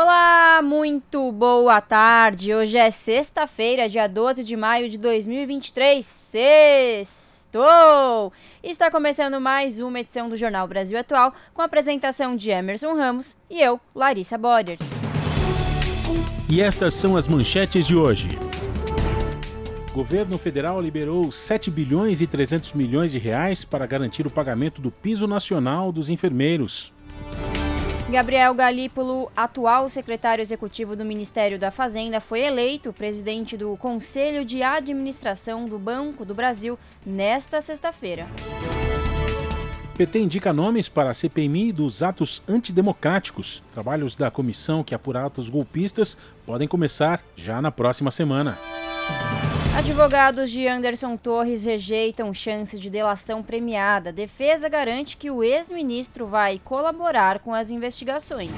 Olá, muito boa tarde. Hoje é sexta-feira, dia 12 de maio de 2023. Sextou! Está começando mais uma edição do Jornal Brasil Atual com a apresentação de Emerson Ramos e eu, Larissa Boder. E estas são as manchetes de hoje. O governo federal liberou 7 bilhões e 300 milhões de reais para garantir o pagamento do piso nacional dos enfermeiros. Gabriel Galípolo, atual secretário executivo do Ministério da Fazenda, foi eleito presidente do Conselho de Administração do Banco do Brasil nesta sexta-feira. PT indica nomes para a CPMI dos atos antidemocráticos. Trabalhos da comissão que apura atos golpistas podem começar já na próxima semana. Advogados de Anderson Torres rejeitam chance de delação premiada. Defesa garante que o ex-ministro vai colaborar com as investigações.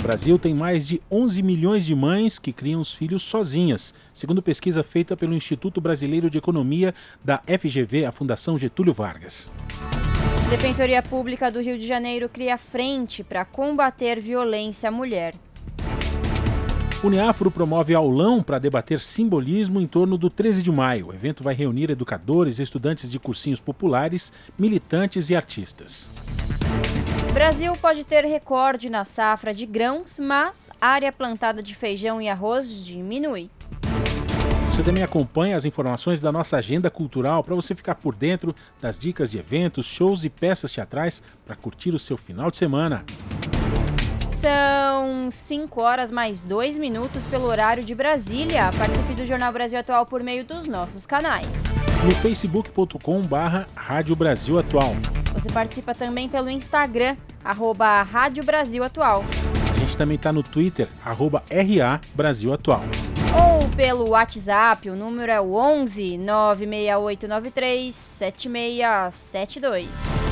O Brasil tem mais de 11 milhões de mães que criam os filhos sozinhas, segundo pesquisa feita pelo Instituto Brasileiro de Economia da FGV, a Fundação Getúlio Vargas. Defensoria Pública do Rio de Janeiro cria frente para combater violência à mulher. Uniafro promove aulão para debater simbolismo em torno do 13 de maio. O evento vai reunir educadores, estudantes de cursinhos populares, militantes e artistas. Brasil pode ter recorde na safra de grãos, mas a área plantada de feijão e arroz diminui. Você também acompanha as informações da nossa agenda cultural para você ficar por dentro das dicas de eventos, shows e peças teatrais para curtir o seu final de semana. São 5 horas mais 2 minutos pelo horário de Brasília. Participe do Jornal Brasil Atual por meio dos nossos canais. No facebook.com barra Rádio Brasil Atual. Você participa também pelo Instagram, arroba Rádio Brasil Atual. A gente também está no Twitter, arroba RA Brasil Atual. Ou pelo WhatsApp, o número é o 11 96893 7672.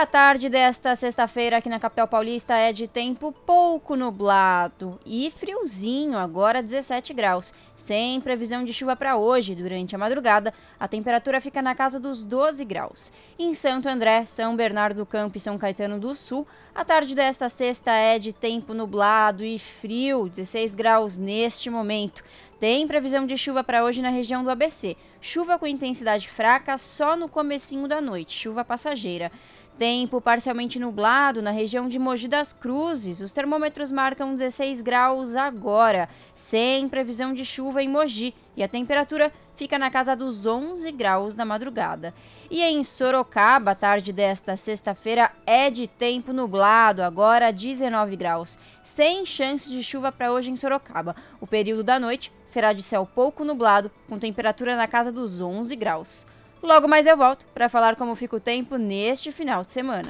A tarde desta sexta-feira aqui na capital paulista é de tempo pouco nublado e friozinho, agora 17 graus. Sem previsão de chuva para hoje, durante a madrugada, a temperatura fica na casa dos 12 graus. Em Santo André, São Bernardo do Campo e São Caetano do Sul, a tarde desta sexta é de tempo nublado e frio, 16 graus neste momento. Tem previsão de chuva para hoje na região do ABC. Chuva com intensidade fraca só no comecinho da noite, chuva passageira. Tempo parcialmente nublado na região de Mogi das Cruzes. Os termômetros marcam 16 graus agora, sem previsão de chuva em Mogi, e a temperatura fica na casa dos 11 graus na madrugada. E em Sorocaba, a tarde desta sexta-feira é de tempo nublado, agora 19 graus, sem chance de chuva para hoje em Sorocaba. O período da noite será de céu pouco nublado, com temperatura na casa dos 11 graus. Logo mais eu volto para falar como fica o tempo neste final de semana.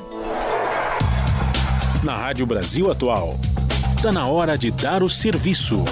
Na Rádio Brasil Atual, está na hora de dar o serviço.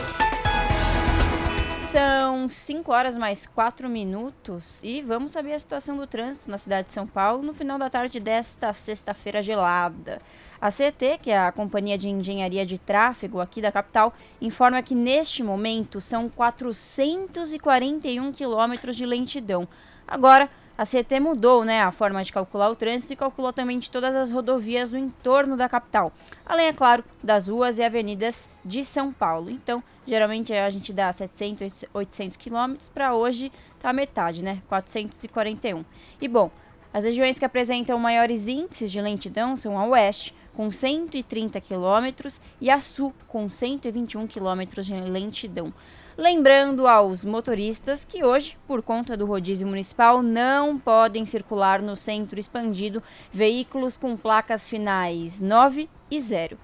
São 5 horas mais 4 minutos e vamos saber a situação do trânsito na cidade de São Paulo no final da tarde desta sexta-feira gelada. A CT, que é a Companhia de Engenharia de Tráfego aqui da capital, informa que neste momento são 441 quilômetros de lentidão. Agora, a CT mudou né, a forma de calcular o trânsito e calculou também de todas as rodovias do entorno da capital, além, é claro, das ruas e avenidas de São Paulo. Então, geralmente a gente dá 700, 800 quilômetros, para hoje tá metade, né, 441. E bom, as regiões que apresentam maiores índices de lentidão são a oeste, com 130 quilômetros, e a sul, com 121 quilômetros de lentidão. Lembrando aos motoristas que hoje, por conta do rodízio municipal, não podem circular no centro expandido veículos com placas finais 9 e 0.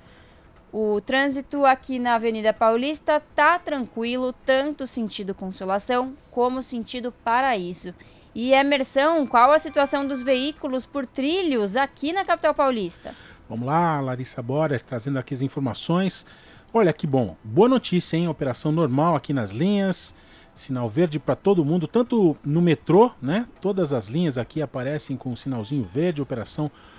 O trânsito aqui na Avenida Paulista tá tranquilo, tanto sentido Consolação como sentido Paraíso. E Emerson, qual a situação dos veículos por trilhos aqui na capital paulista? Vamos lá, Larissa Bora, trazendo aqui as informações. Olha que bom, boa notícia, hein? Operação normal aqui nas linhas, sinal verde para todo mundo, tanto no metrô, né? Todas as linhas aqui aparecem com um sinalzinho verde, operação normal,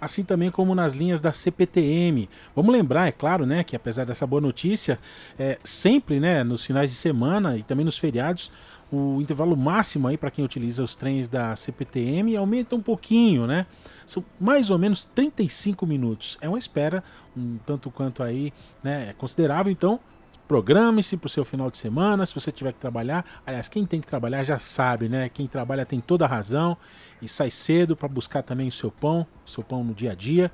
assim também como nas linhas da CPTM. Vamos lembrar, é claro, né, que apesar dessa boa notícia, é, sempre, né, nos finais de semana e também nos feriados, o intervalo máximo aí para quem utiliza os trens da CPTM aumenta um pouquinho, né? São mais ou menos 35 minutos. É uma espera um tanto quanto aí, né, é considerável, então programe-se para o seu final de semana, se você tiver que trabalhar. Aliás, quem tem que trabalhar já sabe, né? Quem trabalha tem toda a razão e sai cedo para buscar também o seu pão, o seu pão no dia a dia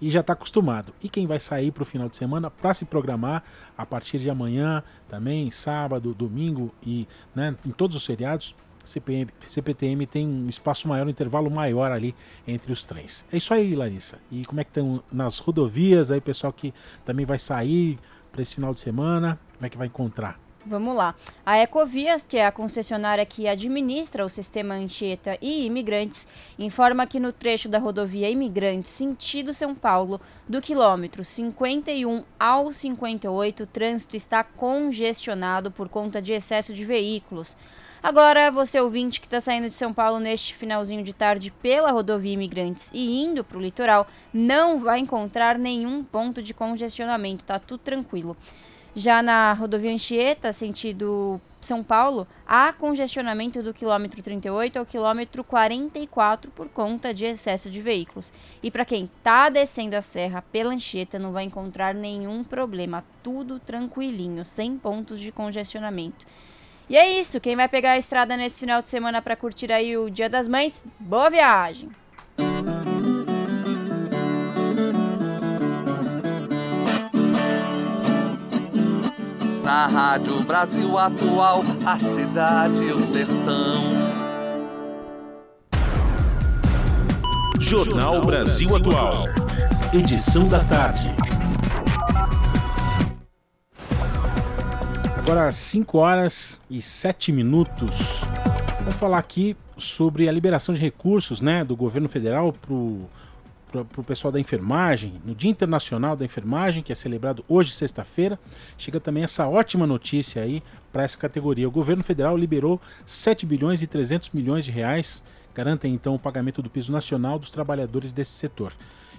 e já está acostumado. E quem vai sair para o final de semana para se programar a partir de amanhã, também sábado, domingo e né, em todos os feriados, CPM, CPTM tem um espaço maior, um intervalo maior ali entre os trens. É isso aí, Larissa. E como é que estão nas rodovias aí, pessoal que também vai sair para esse final de semana? Como é que vai encontrar? Vamos lá. A Ecovias, que é a concessionária que administra o sistema Anchieta e Imigrantes, informa que no trecho da rodovia Imigrantes, sentido São Paulo, do quilômetro 51 ao 58, o trânsito está congestionado por conta de excesso de veículos. Agora, você ouvinte que está saindo de São Paulo neste finalzinho de tarde pela rodovia Imigrantes e indo para o litoral, não vai encontrar nenhum ponto de congestionamento, tá tudo tranquilo. Já na rodovia Anchieta, sentido São Paulo, há congestionamento do quilômetro 38 ao quilômetro 44 por conta de excesso de veículos. E para quem está descendo a serra pela Anchieta, não vai encontrar nenhum problema, tudo tranquilinho, sem pontos de congestionamento. E é isso, quem vai pegar a estrada nesse final de semana para curtir aí o Dia das Mães, boa viagem! Na Rádio Brasil Atual, a cidade e o sertão. Jornal Brasil Atual. Edição da tarde. Agora 5 horas e 7 minutos. Vamos falar aqui sobre a liberação de recursos né, do governo federal para o pessoal da enfermagem, no Dia Internacional da Enfermagem, que é celebrado hoje, sexta-feira, chega também essa ótima notícia aí para essa categoria. O governo federal liberou 7 bilhões e 300 milhões de reais, garantem então o pagamento do piso nacional dos trabalhadores desse setor.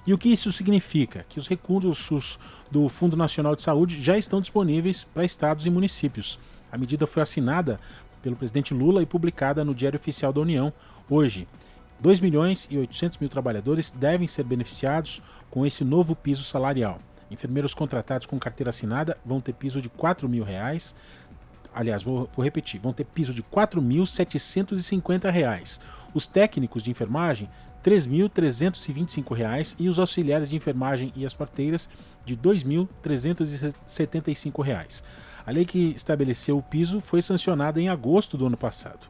E o que isso significa? Que os recursos do Fundo Nacional de Saúde já estão disponíveis para estados e municípios. A medida foi assinada pelo presidente Lula e publicada no Diário Oficial da União hoje. 2 milhões e 800 mil trabalhadores devem ser beneficiados com esse novo piso salarial. Enfermeiros contratados com carteira assinada vão ter piso de 4 mil reais. Aliás, vou, vou repetir, vão ter piso de 4.750 reais. Os técnicos de enfermagem, R$ 3.325 e os auxiliares de enfermagem e as parteiras de R$ 2.375. A lei que estabeleceu o piso foi sancionada em agosto do ano passado.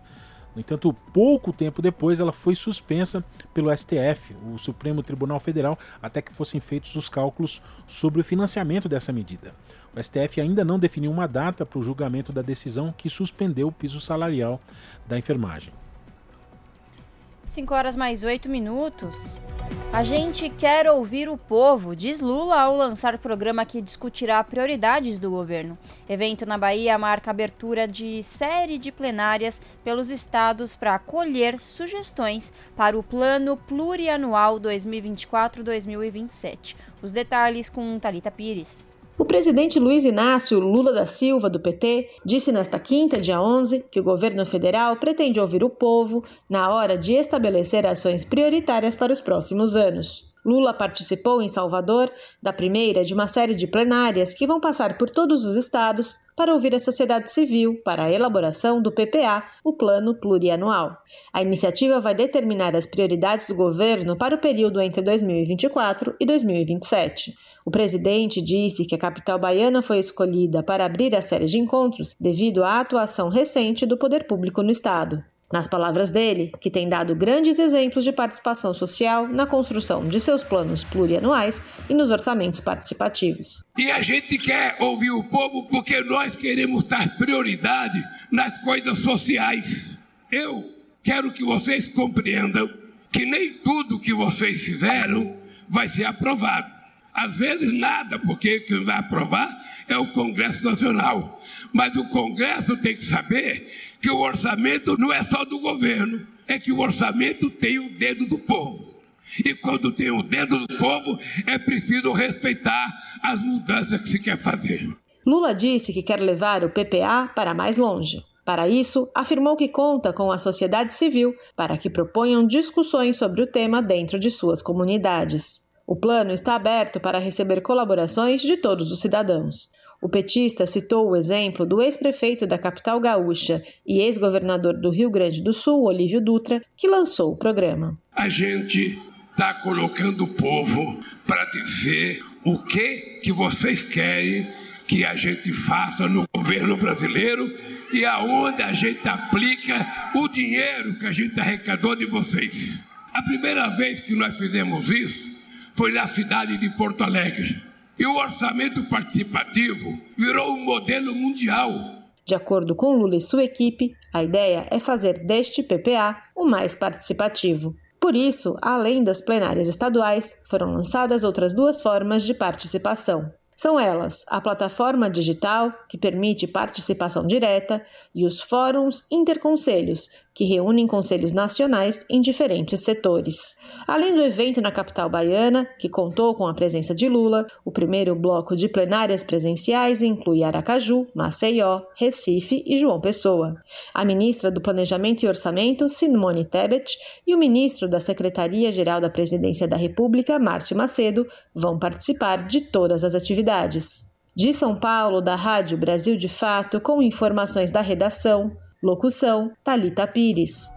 No entanto, pouco tempo depois, ela foi suspensa pelo STF, o Supremo Tribunal Federal, até que fossem feitos os cálculos sobre o financiamento dessa medida. O STF ainda não definiu uma data para o julgamento da decisão que suspendeu o piso salarial da enfermagem. 5 horas mais 8 minutos. A gente quer ouvir o povo, diz Lula ao lançar programa que discutirá prioridades do governo. Evento na Bahia marca abertura de série de plenárias pelos estados para acolher sugestões para o Plano Plurianual 2024-2027. Os detalhes com Talita Pires. O presidente Luiz Inácio Lula da Silva, do PT, disse nesta quinta, dia 11, que o governo federal pretende ouvir o povo na hora de estabelecer ações prioritárias para os próximos anos. Lula participou em Salvador da primeira de uma série de plenárias que vão passar por todos os estados para ouvir a sociedade civil para a elaboração do PPA, o Plano Plurianual. A iniciativa vai determinar as prioridades do governo para o período entre 2024 e 2027. O presidente disse que a capital baiana foi escolhida para abrir a série de encontros devido à atuação recente do poder público no estado. Nas palavras dele, que tem dado grandes exemplos de participação social na construção de seus planos plurianuais e nos orçamentos participativos. E a gente quer ouvir o povo porque nós queremos dar prioridade nas coisas sociais. Eu quero que vocês compreendam que nem tudo que vocês fizeram vai ser aprovado. Às vezes nada, porque quem vai aprovar é o Congresso Nacional. Mas o Congresso tem que saber que o orçamento não é só do governo, é que o orçamento tem o dedo do povo. E quando tem o dedo do povo, é preciso respeitar as mudanças que se quer fazer. Lula disse que quer levar o PPA para mais longe. Para isso, afirmou que conta com a sociedade civil para que proponham discussões sobre o tema dentro de suas comunidades. O plano está aberto para receber colaborações de todos os cidadãos. O petista citou o exemplo do ex-prefeito da capital gaúcha e ex-governador do Rio Grande do Sul, Olívio Dutra, que lançou o programa. A gente está colocando o povo para dizer o que que vocês querem que a gente faça no governo brasileiro e aonde a gente aplica o dinheiro que a gente arrecadou de vocês. A primeira vez que nós fizemos isso foi na cidade de Porto Alegre. E o orçamento participativo virou um modelo mundial. De acordo com Lula e sua equipe, a ideia é fazer deste PPA o mais participativo. Por isso, além das plenárias estaduais, foram lançadas outras duas formas de participação. São elas a plataforma digital, que permite participação direta, e os fóruns interconselhos, que reúnem conselhos nacionais em diferentes setores. Além do evento na capital baiana, que contou com a presença de Lula, o primeiro bloco de plenárias presenciais inclui Aracaju, Maceió, Recife e João Pessoa. A ministra do Planejamento e Orçamento, Simone Tebet, e o ministro da Secretaria-Geral da Presidência da República, Márcio Macedo, vão participar de todas as atividades. De São Paulo, da Rádio Brasil de Fato, com informações da redação, Locução: Talita Pires.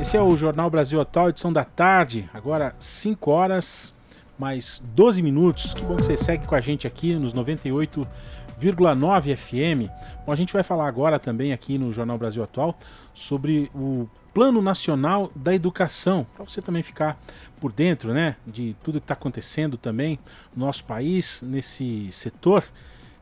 Esse é o Jornal Brasil Atual, edição da tarde, agora 5 horas mais 12 minutos. Que bom que você segue com a gente aqui nos 98,9 FM. Bom, a gente vai falar agora também aqui no Jornal Brasil Atual sobre o Plano Nacional da Educação, para você também ficar por dentro, né, de tudo que está acontecendo também no nosso país nesse setor,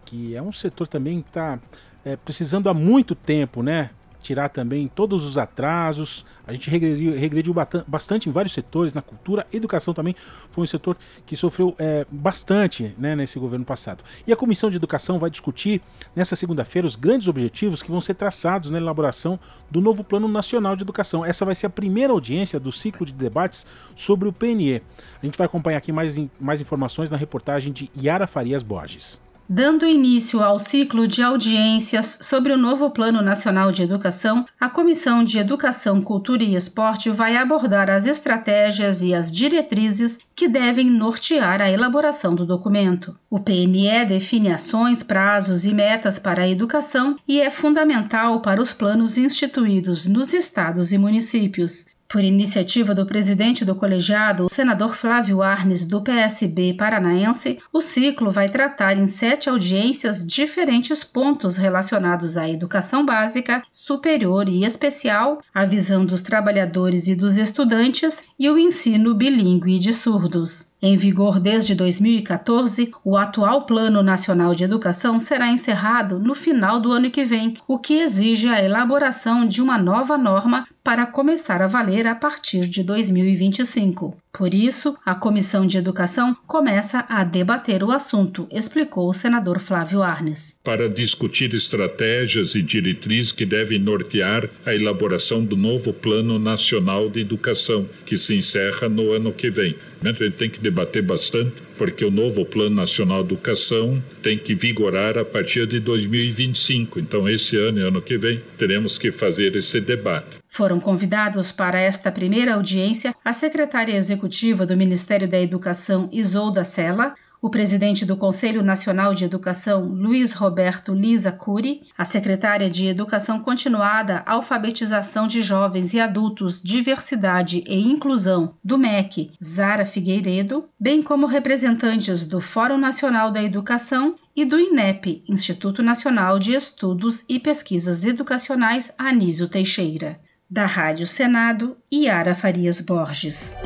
que é um setor também que está é, precisando há muito tempo, né? Tirar também todos os atrasos. A gente regrediu, regrediu bastante em vários setores, na cultura, educação também foi um setor que sofreu é, bastante né, nesse governo passado. E a Comissão de Educação vai discutir nessa segunda-feira os grandes objetivos que vão ser traçados na elaboração do novo Plano Nacional de Educação. Essa vai ser a primeira audiência do ciclo de debates sobre o PNE. A gente vai acompanhar aqui mais, mais informações na reportagem de Yara Farias Borges. Dando início ao ciclo de audiências sobre o novo Plano Nacional de Educação, a Comissão de Educação, Cultura e Esporte vai abordar as estratégias e as diretrizes que devem nortear a elaboração do documento. O PNE define ações, prazos e metas para a educação e é fundamental para os planos instituídos nos estados e municípios. Por iniciativa do presidente do colegiado, o senador Flávio Arnes, do PSB paranaense, o ciclo vai tratar em sete audiências diferentes pontos relacionados à educação básica, superior e especial, a visão dos trabalhadores e dos estudantes e o ensino bilíngue de surdos. Em vigor desde 2014, o atual Plano Nacional de Educação será encerrado no final do ano que vem, o que exige a elaboração de uma nova norma para começar a valer a partir de 2025. Por isso, a Comissão de Educação começa a debater o assunto, explicou o senador Flávio Arnes. Para discutir estratégias e diretrizes que devem nortear a elaboração do novo Plano Nacional de Educação, que se encerra no ano que vem. A gente tem que debater bastante, porque o novo Plano Nacional de Educação tem que vigorar a partir de 2025. Então, esse ano e ano que vem, teremos que fazer esse debate. Foram convidados para esta primeira audiência a secretária executiva do Ministério da Educação, Isolda Sela, O presidente do Conselho Nacional de Educação, Luiz Roberto Lisa Cury, a secretária de Educação Continuada, Alfabetização de Jovens e Adultos, Diversidade e Inclusão do MEC, Zara Figueiredo, bem como representantes do Fórum Nacional da Educação e do INEP, Instituto Nacional de Estudos e Pesquisas Educacionais Anísio Teixeira. Da Rádio Senado, Yara Farias Borges.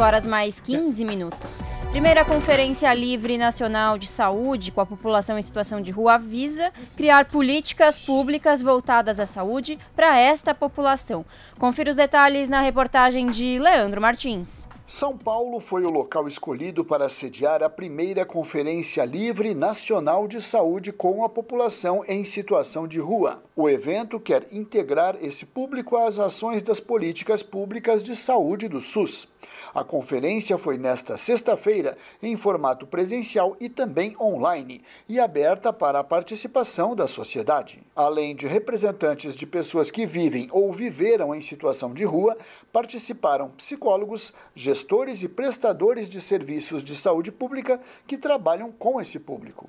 5 horas mais 15 minutos. Primeira Conferência Livre Nacional de Saúde com a população em situação de rua visa criar políticas públicas voltadas à saúde para esta população. Confira os detalhes na reportagem de Leandro Martins. São Paulo foi o local escolhido para sediar a primeira Conferência Livre Nacional de Saúde com a população em situação de rua. O evento quer integrar esse público às ações das políticas públicas de saúde do SUS. A conferência foi nesta sexta-feira em formato presencial e também online e aberta para a participação da sociedade. Além de representantes de pessoas que vivem ou viveram em situação de rua, participaram psicólogos, gestores e prestadores de serviços de saúde pública que trabalham com esse público.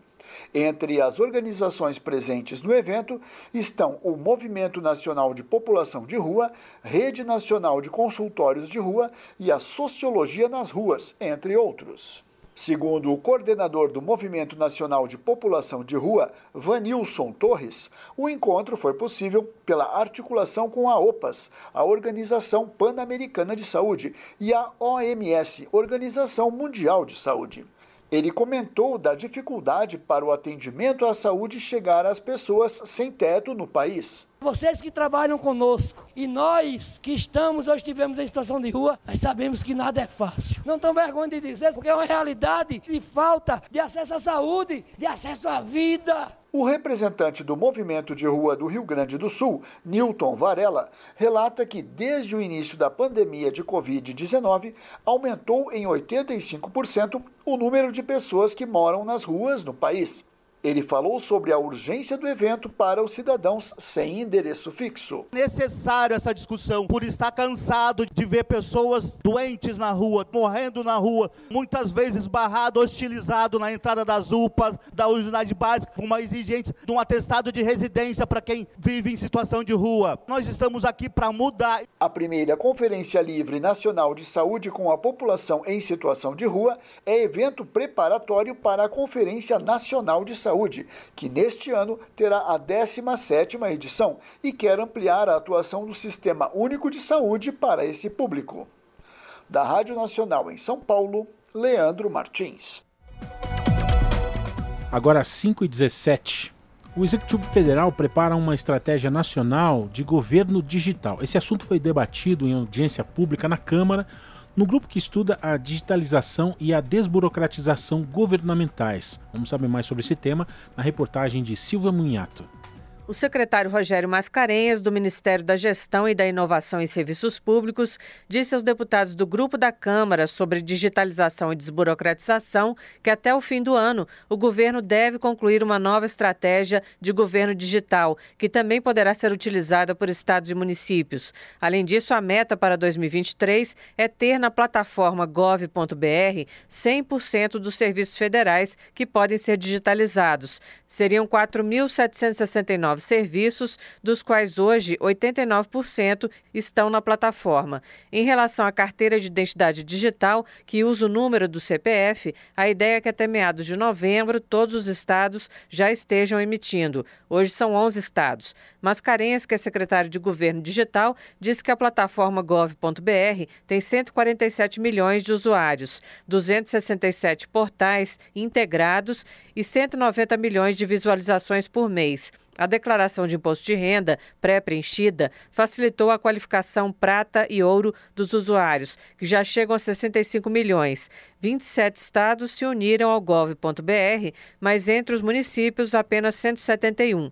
Entre as organizações presentes no evento estão o Movimento Nacional de População de Rua, Rede Nacional de Consultórios de Rua e a Sociologia nas Ruas, entre outros. Segundo o coordenador do Movimento Nacional de População de Rua, Vanilson Torres, o encontro foi possível pela articulação com a OPAS, a Organização Pan-Americana de Saúde, e a OMS, Organização Mundial de Saúde. Ele comentou da dificuldade para o atendimento à saúde chegar às pessoas sem teto no país. Vocês que trabalham conosco e nós que estamos ou estivemos em situação de rua, nós sabemos que nada é fácil. Não tão vergonha de dizer, porque é uma realidade de falta de acesso à saúde, de acesso à vida. O representante do movimento de rua do Rio Grande do Sul, Newton Varela, relata que desde o início da pandemia de Covid-19 aumentou em 85% o número de pessoas que moram nas ruas no país. Ele falou sobre a urgência do evento para os cidadãos sem endereço fixo. Necessário essa discussão por estar cansado de ver pessoas doentes na rua, morrendo na rua, muitas vezes barrado, hostilizado na entrada das UPAs, da unidade básica, com uma exigência de um atestado de residência para quem vive em situação de rua. Nós estamos aqui para mudar. A primeira Conferência Livre Nacional de Saúde com a população em situação de rua é evento preparatório para a Conferência Nacional de Saúde Saúde, que neste ano terá a 17ª edição e quer ampliar a atuação do Sistema Único de Saúde para esse público. Da Rádio Nacional em São Paulo, Leandro Martins. Agora 5 e 17. O Executivo Federal prepara uma estratégia nacional de governo digital. Esse assunto foi debatido em audiência pública na Câmara no grupo que estuda a digitalização e a desburocratização governamentais. Vamos saber mais sobre esse tema na reportagem de Silvia Munhato. O secretário Rogério Mascarenhas, do Ministério da Gestão e da Inovação em Serviços Públicos, disse aos deputados do grupo da Câmara sobre digitalização e desburocratização que até o fim do ano o governo deve concluir uma nova estratégia de governo digital, que também poderá ser utilizada por estados e municípios. Além disso, a meta para 2023 é ter na plataforma gov.br 100% dos serviços federais que podem ser digitalizados. Seriam 4.769 serviços, dos quais hoje 89% estão na plataforma. Em relação à carteira de identidade digital, que usa o número do CPF, a ideia é que até meados de novembro todos os estados já estejam emitindo. Hoje são 11 estados. Mascarenhas, que é secretário de Governo Digital, disse que a plataforma gov.br tem 147 milhões de usuários, 267 portais integrados e 190 milhões de visualizações por mês. A declaração de imposto de renda pré-preenchida facilitou a qualificação prata e ouro dos usuários, que já chegam a 65 milhões. 27 estados se uniram ao gov.br, mas entre os municípios apenas 171.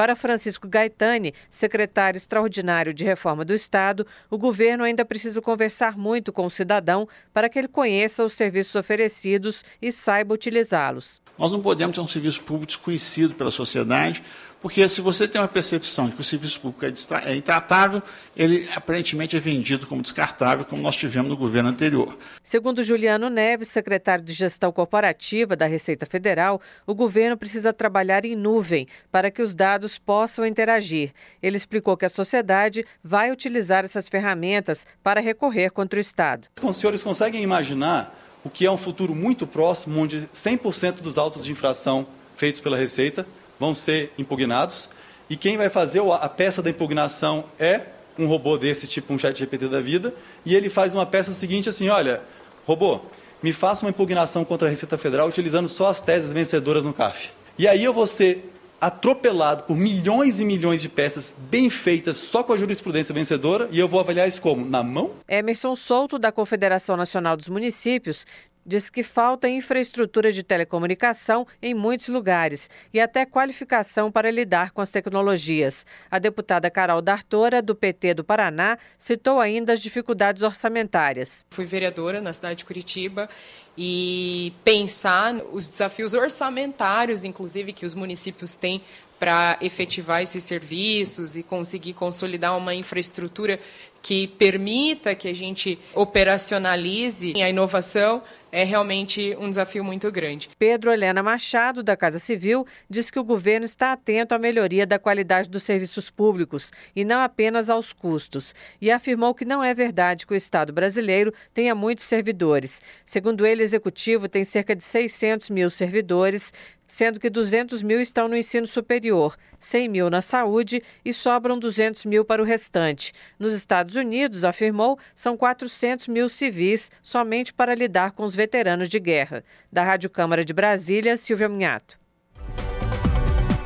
Para Francisco Gaetani, secretário extraordinário de Reforma do Estado, o governo ainda precisa conversar muito com o cidadão para que ele conheça os serviços oferecidos e saiba utilizá-los. Nós não podemos ter um serviço público desconhecido pela sociedade, porque se você tem uma percepção de que o serviço público é, é intratável, ele aparentemente é vendido como descartável, como nós tivemos no governo anterior. Segundo Juliano Neves, secretário de Gestão Corporativa da Receita Federal, o governo precisa trabalhar em nuvem para que os dados possam interagir. Ele explicou que a sociedade vai utilizar essas ferramentas para recorrer contra o Estado. Os senhores conseguem imaginar o que é um futuro muito próximo, onde 100% dos autos de infração feitos pela Receita vão ser impugnados. E quem vai fazer a peça da impugnação é um robô desse, tipo um chat GPT da vida, e ele faz uma peça do seguinte assim, olha, robô, me faça uma impugnação contra a Receita Federal utilizando só as teses vencedoras no CAF. E aí eu vou ser atropelado por milhões e milhões de peças bem feitas só com a jurisprudência vencedora e eu vou avaliar isso como? Na mão? Emerson Souto, da Confederação Nacional dos Municípios, diz que falta infraestrutura de telecomunicação em muitos lugares e até qualificação para lidar com as tecnologias. A deputada Carol D'Artora, do PT do Paraná, citou ainda as dificuldades orçamentárias. Fui vereadora na cidade de Curitiba e pensar os desafios orçamentários, inclusive, que os municípios têm para efetivar esses serviços e conseguir consolidar uma infraestrutura que permita que a gente operacionalize a inovação é realmente um desafio muito grande. Pedro Helena Machado, da Casa Civil, diz que o governo está atento à melhoria da qualidade dos serviços públicos e não apenas aos custos, e afirmou que não é verdade que o Estado brasileiro tenha muitos servidores. Segundo ele, o executivo tem cerca de 600 mil servidores, sendo que 200 mil estão no ensino superior, 100 mil na saúde e sobram 200 mil para o restante. Nos Estados Unidos, afirmou, são 400 mil civis somente para lidar com os veteranos de guerra. Da Rádio Câmara de Brasília, Silvia Minhato.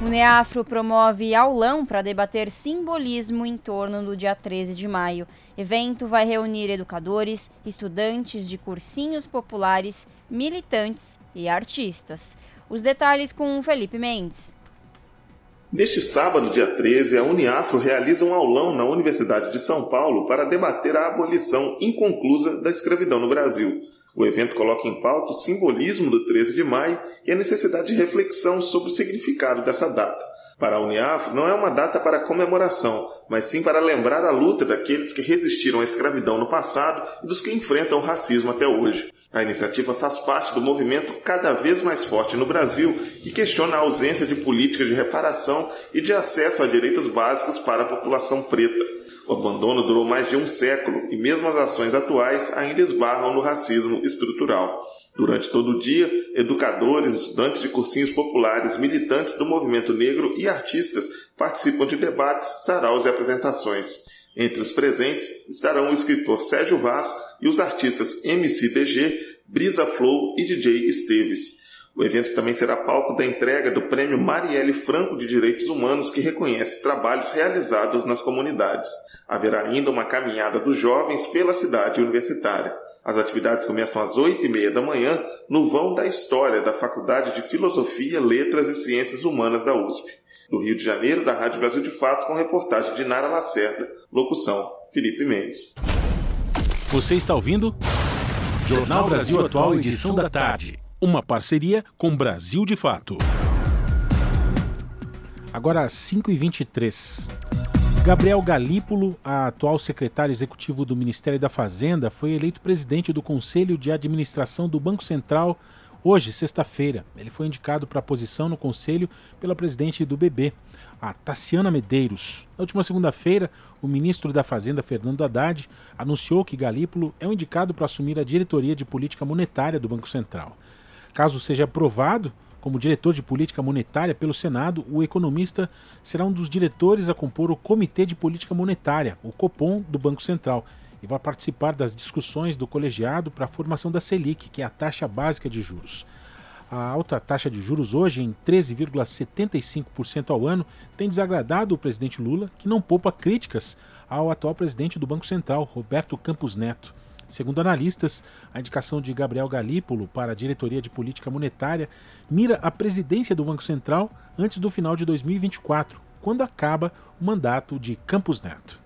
O Neafro promove aulão para debater simbolismo em torno do dia 13 de maio. Evento vai reunir educadores, estudantes de cursinhos populares, militantes e artistas. Os detalhes com Felipe Mendes. Neste sábado, dia 13, a Uniafro realiza um aulão na Universidade de São Paulo para debater a abolição inconclusa da escravidão no Brasil. O evento coloca em pauta o simbolismo do 13 de maio e a necessidade de reflexão sobre o significado dessa data. Para a Uniafro, não é uma data para comemoração, mas sim para lembrar a luta daqueles que resistiram à escravidão no passado e dos que enfrentam o racismo até hoje. A iniciativa faz parte do movimento cada vez mais forte no Brasil que questiona a ausência de políticas de reparação e de acesso a direitos básicos para a população preta. O abandono durou mais de um século e mesmo as ações atuais ainda esbarram no racismo estrutural. Durante todo o dia, educadores, estudantes de cursinhos populares, militantes do movimento negro e artistas participam de debates, saraus e apresentações. Entre os presentes estarão o escritor Sérgio Vaz e os artistas MCDG, Brisa Flow e DJ Esteves. O evento também será palco da entrega do Prêmio Marielle Franco de Direitos Humanos, que reconhece trabalhos realizados nas comunidades. Haverá ainda uma caminhada dos jovens pela cidade universitária. As atividades começam às oito e meia da manhã no vão da História da Faculdade de Filosofia, Letras e Ciências Humanas da USP. Do Rio de Janeiro, da Rádio Brasil de Fato, com reportagem de Nara Lacerda. Locução, Felipe Mendes. Você está ouvindo? Jornal Brasil Atual, edição da tarde uma parceria com Brasil de Fato. Agora, 5h23. Gabriel Galípolo, atual secretário executivo do Ministério da Fazenda, foi eleito presidente do Conselho de Administração do Banco Central hoje, sexta-feira. Ele foi indicado para a posição no conselho pela presidente do BB, a Tassiana Medeiros. Na última segunda-feira, o ministro da Fazenda, Fernando Haddad, anunciou que Galípolo é o indicado para assumir a diretoria de política monetária do Banco Central. Caso seja aprovado como diretor de política monetária pelo Senado, o economista será um dos diretores a compor o Comitê de Política Monetária, o COPOM, do Banco Central, e vai participar das discussões do colegiado para a formação da Selic, que é a taxa básica de juros. A alta taxa de juros hoje, em 13,75% ao ano, tem desagradado o presidente Lula, que não poupa críticas ao atual presidente do Banco Central, Roberto Campos Neto. Segundo analistas, a indicação de Gabriel Galípolo para a diretoria de política monetária mira a presidência do Banco Central antes do final de 2024, quando acaba o mandato de Campos Neto.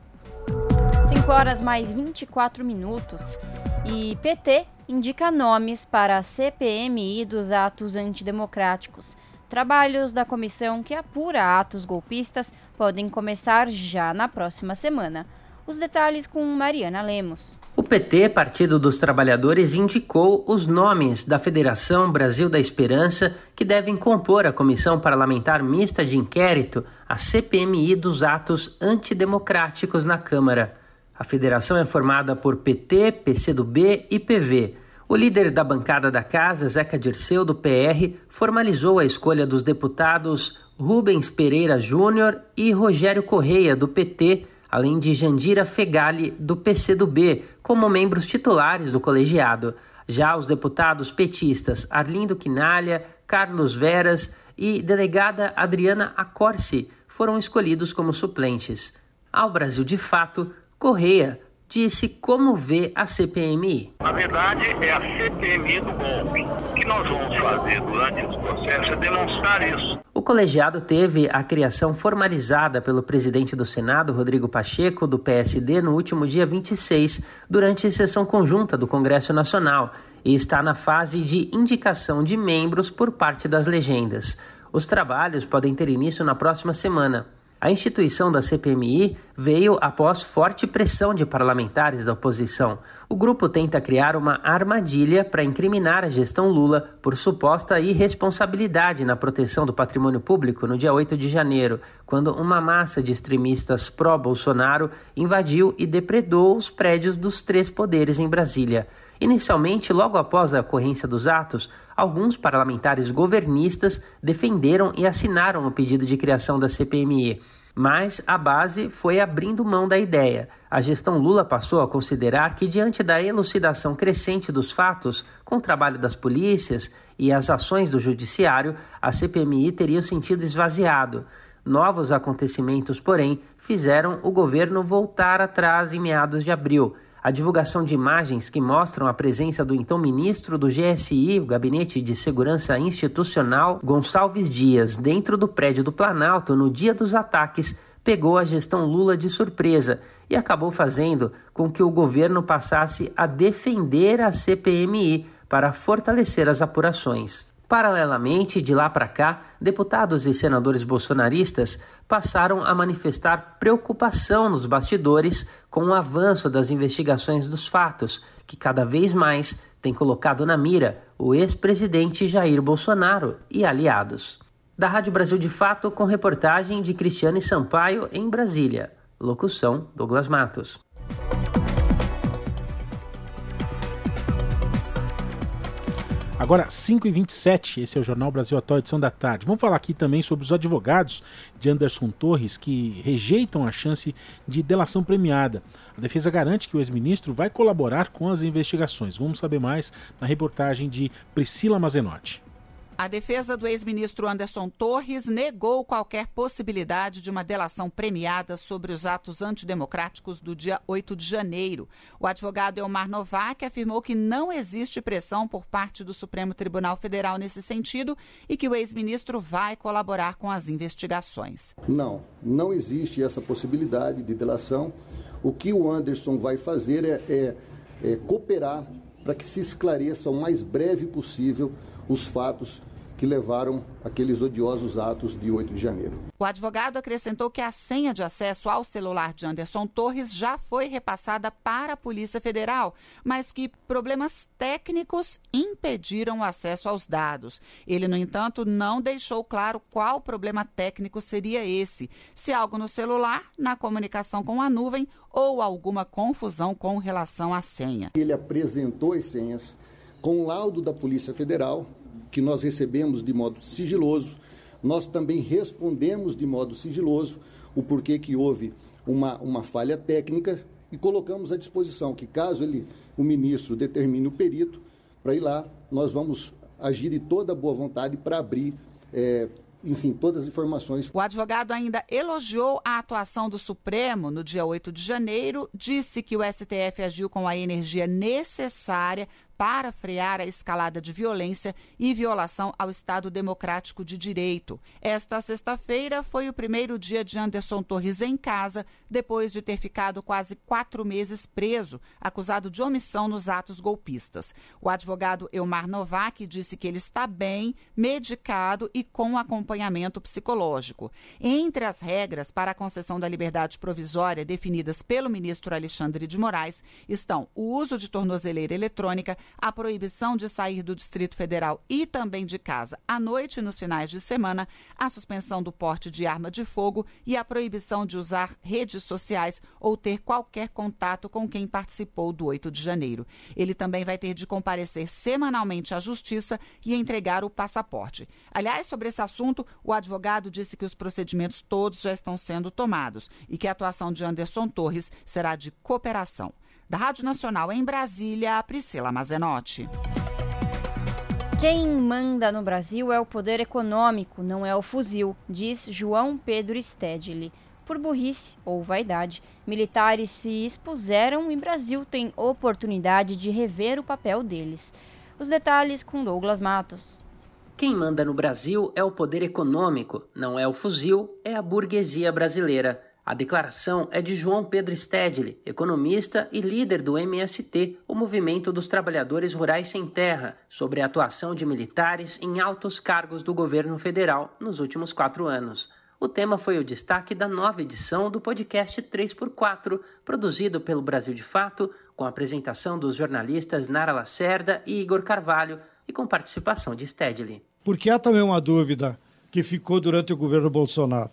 5 horas mais 24 minutos. E PT indica nomes para a CPMI dos atos antidemocráticos. Trabalhos da comissão que apura atos golpistas podem começar já na próxima semana. Os detalhes com Mariana Lemos. O PT, Partido dos Trabalhadores, indicou os nomes da Federação Brasil da Esperança que devem compor a Comissão Parlamentar Mista de Inquérito, a CPMI dos atos antidemocráticos na Câmara. A federação é formada por PT, PCdoB e PV. O líder da bancada da casa, Zeca Dirceu, do PR, formalizou a escolha dos deputados Rubens Pereira Júnior e Rogério Correia, do PT, além de Jandira Fegali, do PCdoB, como membros titulares do colegiado. Já os deputados petistas Arlindo Quinalha, Carlos Veras e delegada Adriana Acorsi foram escolhidos como suplentes. Ao Brasil de Fato, Correia disse como vê a CPMI. Na verdade, é a CPMI do golpe. O que nós vamos fazer durante esse processo é demonstrar isso. O colegiado teve a criação formalizada pelo presidente do Senado, Rodrigo Pacheco, do PSD, no último dia 26, durante sessão conjunta do Congresso Nacional, e está na fase de indicação de membros por parte das legendas. Os trabalhos podem ter início na próxima semana. A instituição da CPMI veio após forte pressão de parlamentares da oposição. O grupo tenta criar uma armadilha para incriminar a gestão Lula por suposta irresponsabilidade na proteção do patrimônio público no dia 8 de janeiro, quando uma massa de extremistas pró-Bolsonaro invadiu e depredou os prédios dos três poderes em Brasília. Inicialmente, logo após a ocorrência dos atos, alguns parlamentares governistas defenderam e assinaram o pedido de criação da CPMI. Mas a base foi abrindo mão da ideia. A gestão Lula passou a considerar que, diante da elucidação crescente dos fatos, com o trabalho das polícias e as ações do judiciário, a CPMI teria o sentido esvaziado. Novos acontecimentos, porém, fizeram o governo voltar atrás em meados de abril a divulgação de imagens que mostram a presença do então ministro do GSI, o Gabinete de Segurança Institucional, Gonçalves Dias, dentro do prédio do Planalto no dia dos ataques, pegou a gestão Lula de surpresa e acabou fazendo com que o governo passasse a defender a CPMI para fortalecer as apurações. Paralelamente, de lá para cá, deputados e senadores bolsonaristas passaram a manifestar preocupação nos bastidores com o avanço das investigações dos fatos, que cada vez mais tem colocado na mira o ex-presidente Jair Bolsonaro e aliados. Da Rádio Brasil de Fato, com reportagem de Cristiane Sampaio em Brasília. Locução: Douglas Matos. Agora, 5h27, esse é o Jornal Brasil Atual, edição da tarde. Vamos falar aqui também sobre os advogados de Anderson Torres que rejeitam a chance de delação premiada. A defesa garante que o ex-ministro vai colaborar com as investigações. Vamos saber mais na reportagem de Priscila Mazenotti. A defesa do ex-ministro Anderson Torres negou qualquer possibilidade de uma delação premiada sobre os atos antidemocráticos do dia 8 de janeiro. O advogado Elmar Novak afirmou que não existe pressão por parte do Supremo Tribunal Federal nesse sentido e que o ex-ministro vai colaborar com as investigações. Não, não existe essa possibilidade de delação. O que o Anderson vai fazer é, é, é cooperar para que se esclareça o mais breve possível os fatos que levaram aqueles odiosos atos de 8 de janeiro. O advogado acrescentou que a senha de acesso ao celular de Anderson Torres já foi repassada para a Polícia Federal, mas que problemas técnicos impediram o acesso aos dados. Ele, no entanto, não deixou claro qual problema técnico seria esse: se algo no celular, na comunicação com a nuvem ou alguma confusão com relação à senha. Ele apresentou as senhas com laudo da Polícia Federal que nós recebemos de modo sigiloso, nós também respondemos de modo sigiloso o porquê que houve uma, uma falha técnica e colocamos à disposição que, caso ele, o ministro determine o perito para ir lá, nós vamos agir de toda boa vontade para abrir é, enfim, todas as informações. O advogado ainda elogiou a atuação do Supremo no dia 8 de janeiro, disse que o STF agiu com a energia necessária para frear a escalada de violência e violação ao Estado Democrático de Direito. Esta sexta-feira foi o primeiro dia de Anderson Torres em casa, depois de ter ficado quase quatro meses preso, acusado de omissão nos atos golpistas. O advogado Elmar Novak disse que ele está bem, medicado e com acompanhamento psicológico. Entre as regras para a concessão da liberdade provisória definidas pelo ministro Alexandre de Moraes estão o uso de tornozeleira eletrônica, a proibição de sair do Distrito Federal e também de casa à noite e nos finais de semana, a suspensão do porte de arma de fogo e a proibição de usar redes sociais ou ter qualquer contato com quem participou do 8 de janeiro. Ele também vai ter de comparecer semanalmente à Justiça e entregar o passaporte. Aliás, sobre esse assunto, o advogado disse que os procedimentos todos já estão sendo tomados e que a atuação de Anderson Torres será de cooperação. Da Rádio Nacional em Brasília, Priscila Mazenotti. Quem manda no Brasil é o poder econômico, não é o fuzil, diz João Pedro Stedley. Por burrice ou vaidade, militares se expuseram e Brasil tem oportunidade de rever o papel deles. Os detalhes com Douglas Matos. Quem manda no Brasil é o poder econômico, não é o fuzil, é a burguesia brasileira. A declaração é de João Pedro Stedley, economista e líder do MST, o Movimento dos Trabalhadores Rurais Sem Terra, sobre a atuação de militares em altos cargos do governo federal nos últimos quatro anos. O tema foi o destaque da nova edição do podcast 3x4, produzido pelo Brasil de Fato, com a apresentação dos jornalistas Nara Lacerda e Igor Carvalho e com participação de Stedley. Porque há também uma dúvida que ficou durante o governo Bolsonaro.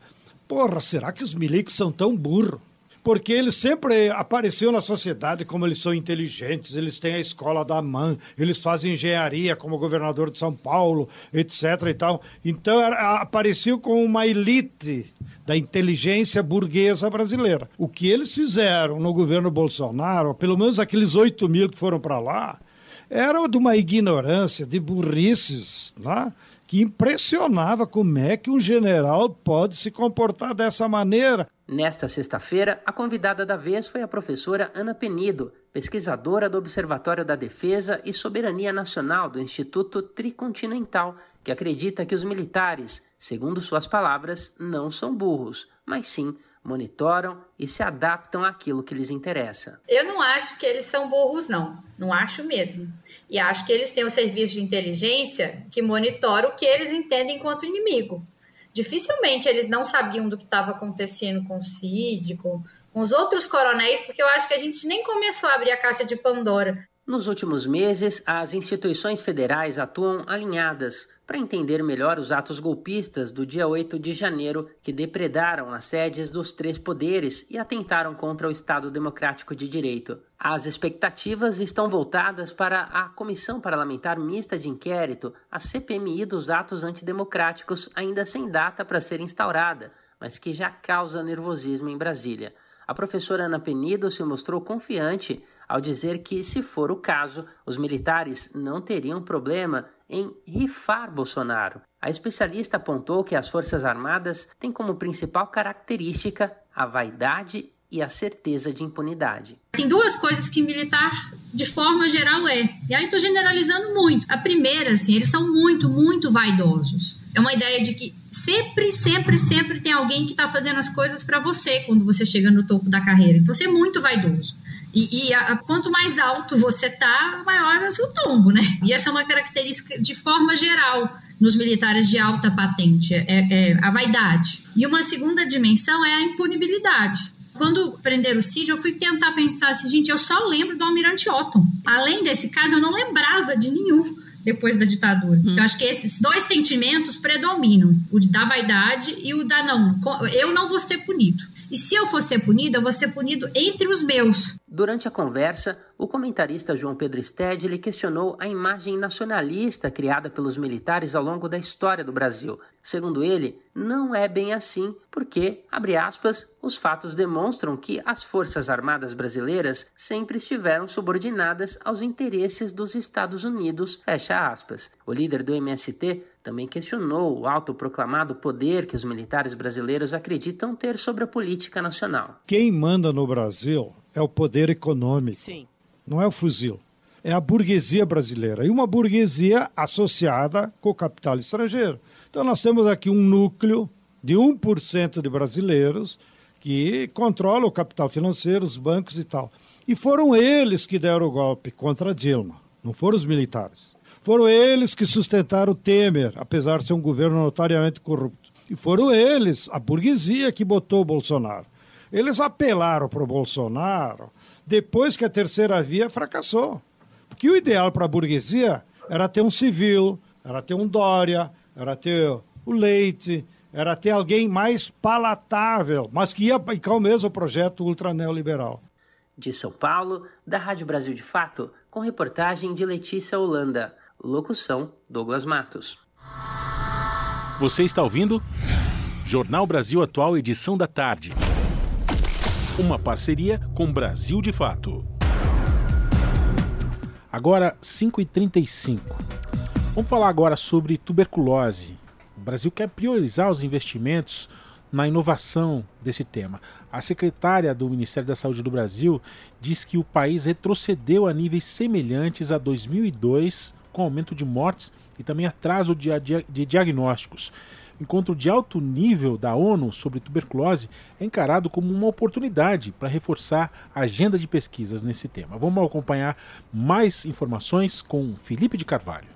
Porra, será que os milicos são tão burros? Porque eles sempre apareceram na sociedade como eles são inteligentes, eles têm a escola da mãe, eles fazem engenharia como governador de São Paulo, etc e tal. Então apareceu como uma elite da inteligência burguesa brasileira. O que eles fizeram no governo Bolsonaro, pelo menos aqueles 8 mil que foram para lá, era de uma ignorância, de burrices, né? Que impressionava como é que um general pode se comportar dessa maneira. Nesta sexta-feira, a convidada da vez foi a professora Ana Penido, pesquisadora do Observatório da Defesa e Soberania Nacional do Instituto Tricontinental, que acredita que os militares, segundo suas palavras, não são burros, mas sim monitoram e se adaptam àquilo que lhes interessa. Eu não acho que eles são burros, não. Não acho mesmo. E acho que eles têm um serviço de inteligência que monitora o que eles entendem enquanto inimigo. Dificilmente eles não sabiam do que estava acontecendo com o Cid, com, com os outros coronéis, porque eu acho que a gente nem começou a abrir a caixa de Pandora. Nos últimos meses, as instituições federais atuam alinhadas para entender melhor os atos golpistas do dia 8 de janeiro que depredaram as sedes dos três poderes e atentaram contra o Estado Democrático de Direito. As expectativas estão voltadas para a Comissão Parlamentar Mista de Inquérito, a CPMI dos atos antidemocráticos, ainda sem data para ser instaurada, mas que já causa nervosismo em Brasília. A professora Ana Penido se mostrou confiante ao dizer que, se for o caso, os militares não teriam problema em rifar Bolsonaro. A especialista apontou que as Forças Armadas têm como principal característica a vaidade e a certeza de impunidade. Tem duas coisas que militar, de forma geral, é. E aí estou generalizando muito. A primeira, assim, eles são muito, muito vaidosos. É uma ideia de que sempre, sempre, sempre tem alguém que está fazendo as coisas para você quando você chega no topo da carreira. Então, você é muito vaidoso. E, e a, quanto mais alto você tá, maior é o seu tombo, né? E essa é uma característica de forma geral nos militares de alta patente, é, é a vaidade. E uma segunda dimensão é a impunibilidade. Quando prenderam o Cid, eu fui tentar pensar assim, gente, eu só lembro do Almirante Otton. Além desse caso, eu não lembrava de nenhum depois da ditadura. Hum. Então, acho que esses dois sentimentos predominam: o da vaidade e o da não. Eu não vou ser punido. E se eu for ser punido, eu vou ser punido entre os meus. Durante a conversa, o comentarista João Pedro Stedley questionou a imagem nacionalista criada pelos militares ao longo da história do Brasil. Segundo ele, não é bem assim, porque, abre aspas, os fatos demonstram que as Forças Armadas brasileiras sempre estiveram subordinadas aos interesses dos Estados Unidos, fecha aspas. O líder do MST também questionou o autoproclamado poder que os militares brasileiros acreditam ter sobre a política nacional. Quem manda no Brasil é o poder econômico. Sim. Não é o fuzil. é a burguesia brasileira e uma burguesia associada com o capital estrangeiro. Então nós temos aqui um núcleo de 1% de brasileiros que controla o capital financeiro, os bancos e tal. E foram eles que deram o golpe contra Dilma, não foram os militares. Foram eles que sustentaram o Temer, apesar de ser um governo notariamente corrupto. E foram eles, a burguesia, que botou o Bolsonaro. Eles apelaram para o Bolsonaro depois que a terceira via fracassou. Porque o ideal para a burguesia era ter um civil, era ter um Dória, era ter o Leite, era ter alguém mais palatável, mas que ia aplicar o mesmo projeto ultra neoliberal. De São Paulo, da Rádio Brasil de Fato, com reportagem de Letícia Holanda. Locução: Douglas Matos. Você está ouvindo? Jornal Brasil Atual, edição da tarde. Uma parceria com Brasil de Fato. Agora, 5h35. Vamos falar agora sobre tuberculose. O Brasil quer priorizar os investimentos na inovação desse tema. A secretária do Ministério da Saúde do Brasil diz que o país retrocedeu a níveis semelhantes a 2002, com aumento de mortes e também atraso de, de diagnósticos. O encontro de alto nível da ONU sobre tuberculose é encarado como uma oportunidade para reforçar a agenda de pesquisas nesse tema. Vamos acompanhar mais informações com Felipe de Carvalho.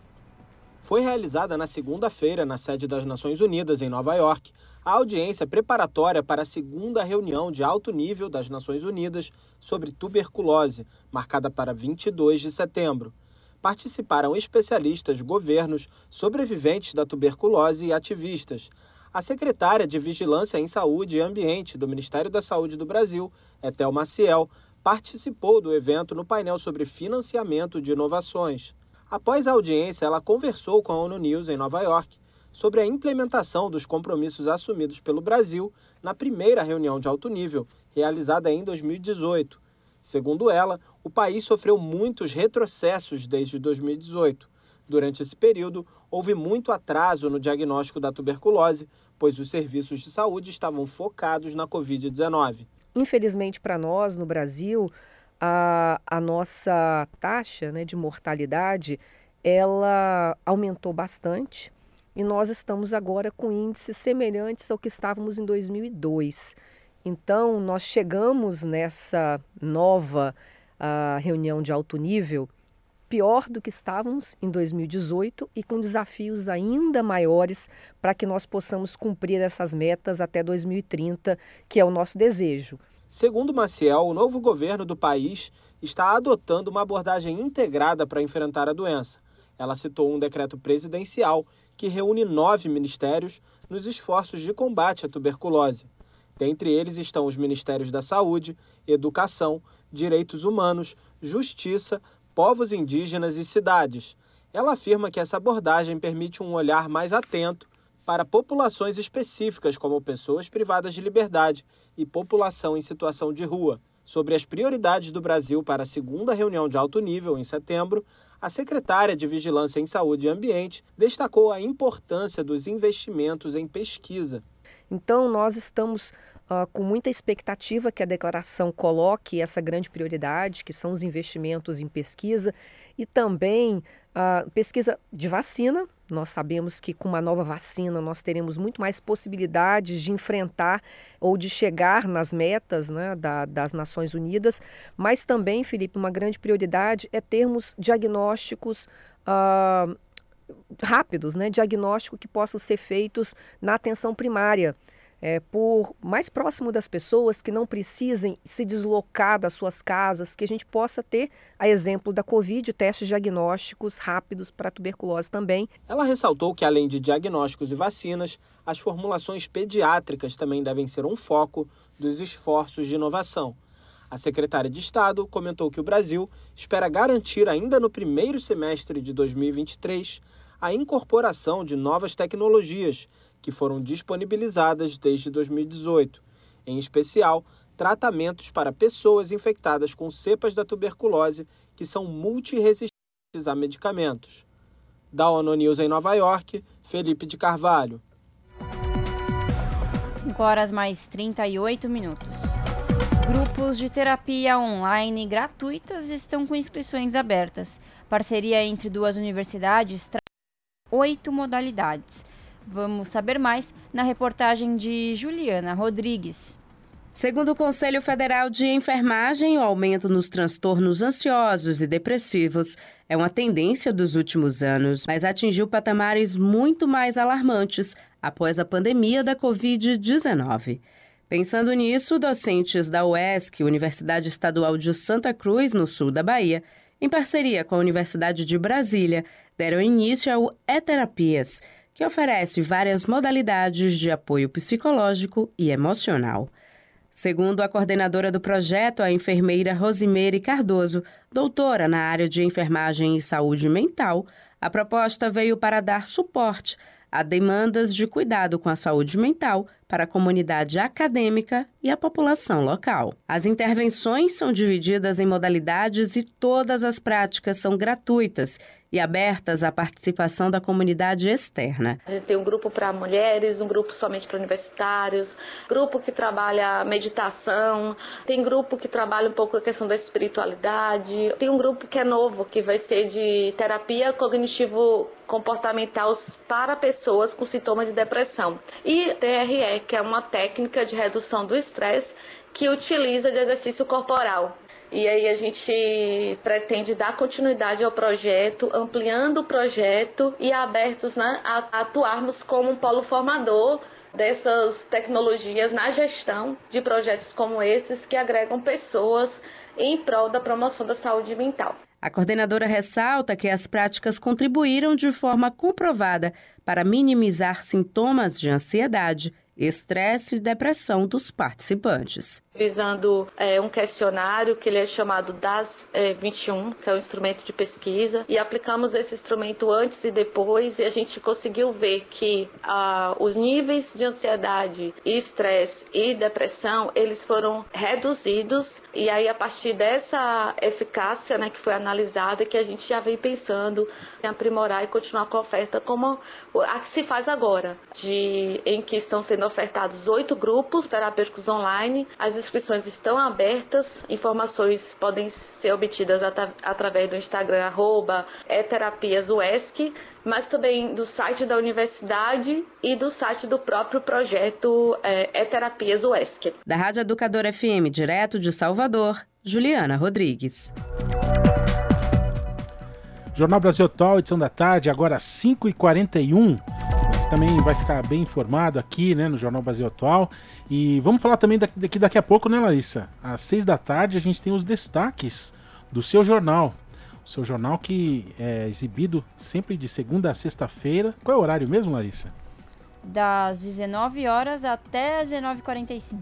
Foi realizada na segunda-feira, na sede das Nações Unidas, em Nova York, a audiência preparatória para a segunda reunião de alto nível das Nações Unidas sobre tuberculose, marcada para 22 de setembro participaram especialistas, governos, sobreviventes da tuberculose e ativistas. A secretária de Vigilância em Saúde e Ambiente do Ministério da Saúde do Brasil, Etel Maciel, participou do evento no painel sobre financiamento de inovações. Após a audiência, ela conversou com a ONU News em Nova York sobre a implementação dos compromissos assumidos pelo Brasil na primeira reunião de alto nível, realizada em 2018. Segundo ela, o país sofreu muitos retrocessos desde 2018. Durante esse período, houve muito atraso no diagnóstico da tuberculose, pois os serviços de saúde estavam focados na Covid-19. Infelizmente, para nós, no Brasil, a, a nossa taxa né, de mortalidade ela aumentou bastante e nós estamos agora com índices semelhantes ao que estávamos em 2002. Então, nós chegamos nessa nova uh, reunião de alto nível pior do que estávamos em 2018 e com desafios ainda maiores para que nós possamos cumprir essas metas até 2030, que é o nosso desejo. Segundo Maciel, o novo governo do país está adotando uma abordagem integrada para enfrentar a doença. Ela citou um decreto presidencial que reúne nove ministérios nos esforços de combate à tuberculose. Dentre eles estão os Ministérios da Saúde, Educação, Direitos Humanos, Justiça, Povos Indígenas e Cidades. Ela afirma que essa abordagem permite um olhar mais atento para populações específicas, como pessoas privadas de liberdade e população em situação de rua. Sobre as prioridades do Brasil para a segunda reunião de alto nível, em setembro, a secretária de Vigilância em Saúde e Ambiente destacou a importância dos investimentos em pesquisa. Então, nós estamos uh, com muita expectativa que a declaração coloque essa grande prioridade, que são os investimentos em pesquisa e também uh, pesquisa de vacina. Nós sabemos que com uma nova vacina nós teremos muito mais possibilidades de enfrentar ou de chegar nas metas né, da, das Nações Unidas, mas também, Felipe, uma grande prioridade é termos diagnósticos. Uh, rápidos, né, diagnóstico que possam ser feitos na atenção primária é, por mais próximo das pessoas, que não precisem se deslocar das suas casas, que a gente possa ter, a exemplo da Covid, testes diagnósticos rápidos para tuberculose também. Ela ressaltou que, além de diagnósticos e vacinas, as formulações pediátricas também devem ser um foco dos esforços de inovação. A secretária de Estado comentou que o Brasil espera garantir ainda no primeiro semestre de 2023 a incorporação de novas tecnologias que foram disponibilizadas desde 2018, em especial tratamentos para pessoas infectadas com cepas da tuberculose que são multiresistentes a medicamentos. Da ONU News em Nova York, Felipe de Carvalho. 5 horas mais 38 minutos. Grupos de terapia online gratuitas estão com inscrições abertas. Parceria entre duas universidades traz oito modalidades. Vamos saber mais na reportagem de Juliana Rodrigues. Segundo o Conselho Federal de Enfermagem, o aumento nos transtornos ansiosos e depressivos é uma tendência dos últimos anos, mas atingiu patamares muito mais alarmantes após a pandemia da Covid-19. Pensando nisso, docentes da UESC, Universidade Estadual de Santa Cruz, no sul da Bahia, em parceria com a Universidade de Brasília, deram início ao E-Terapias, que oferece várias modalidades de apoio psicológico e emocional. Segundo a coordenadora do projeto, a enfermeira Rosimeire Cardoso, doutora na área de enfermagem e saúde mental, a proposta veio para dar suporte a demandas de cuidado com a saúde mental para a comunidade acadêmica e a população local. As intervenções são divididas em modalidades e todas as práticas são gratuitas e abertas à participação da comunidade externa. A gente tem um grupo para mulheres, um grupo somente para universitários, grupo que trabalha meditação, tem grupo que trabalha um pouco a questão da espiritualidade, tem um grupo que é novo, que vai ser de terapia cognitivo comportamental para pessoas com sintomas de depressão. E TRE, que é uma técnica de redução do estresse que utiliza de exercício corporal. E aí a gente pretende dar continuidade ao projeto, ampliando o projeto e abertos né, a atuarmos como um polo formador dessas tecnologias na gestão de projetos como esses que agregam pessoas em prol da promoção da saúde mental. A coordenadora ressalta que as práticas contribuíram de forma comprovada para minimizar sintomas de ansiedade estresse e depressão dos participantes. Visando é, um questionário que ele é chamado DAS é, 21, que é um instrumento de pesquisa, e aplicamos esse instrumento antes e depois, e a gente conseguiu ver que ah, os níveis de ansiedade, estresse e depressão, eles foram reduzidos e aí, a partir dessa eficácia né, que foi analisada, que a gente já vem pensando aprimorar e continuar com a oferta como a que se faz agora, de, em que estão sendo ofertados oito grupos terapêuticos online. As inscrições estão abertas, informações podem ser obtidas at através do Instagram, arroba eterapiasuesc, mas também do site da universidade e do site do próprio projeto é, Eterapias UESC. Da Rádio Educadora FM, direto de Salvador, Juliana Rodrigues. Jornal Brasil Atual, edição da tarde, agora 5h41. Você também vai ficar bem informado aqui né, no Jornal Brasil Atual. E vamos falar também daqui, daqui a pouco, né, Larissa? Às 6 da tarde a gente tem os destaques do seu jornal. O seu jornal que é exibido sempre de segunda a sexta-feira. Qual é o horário mesmo, Larissa? Das 19 horas até as 19h45.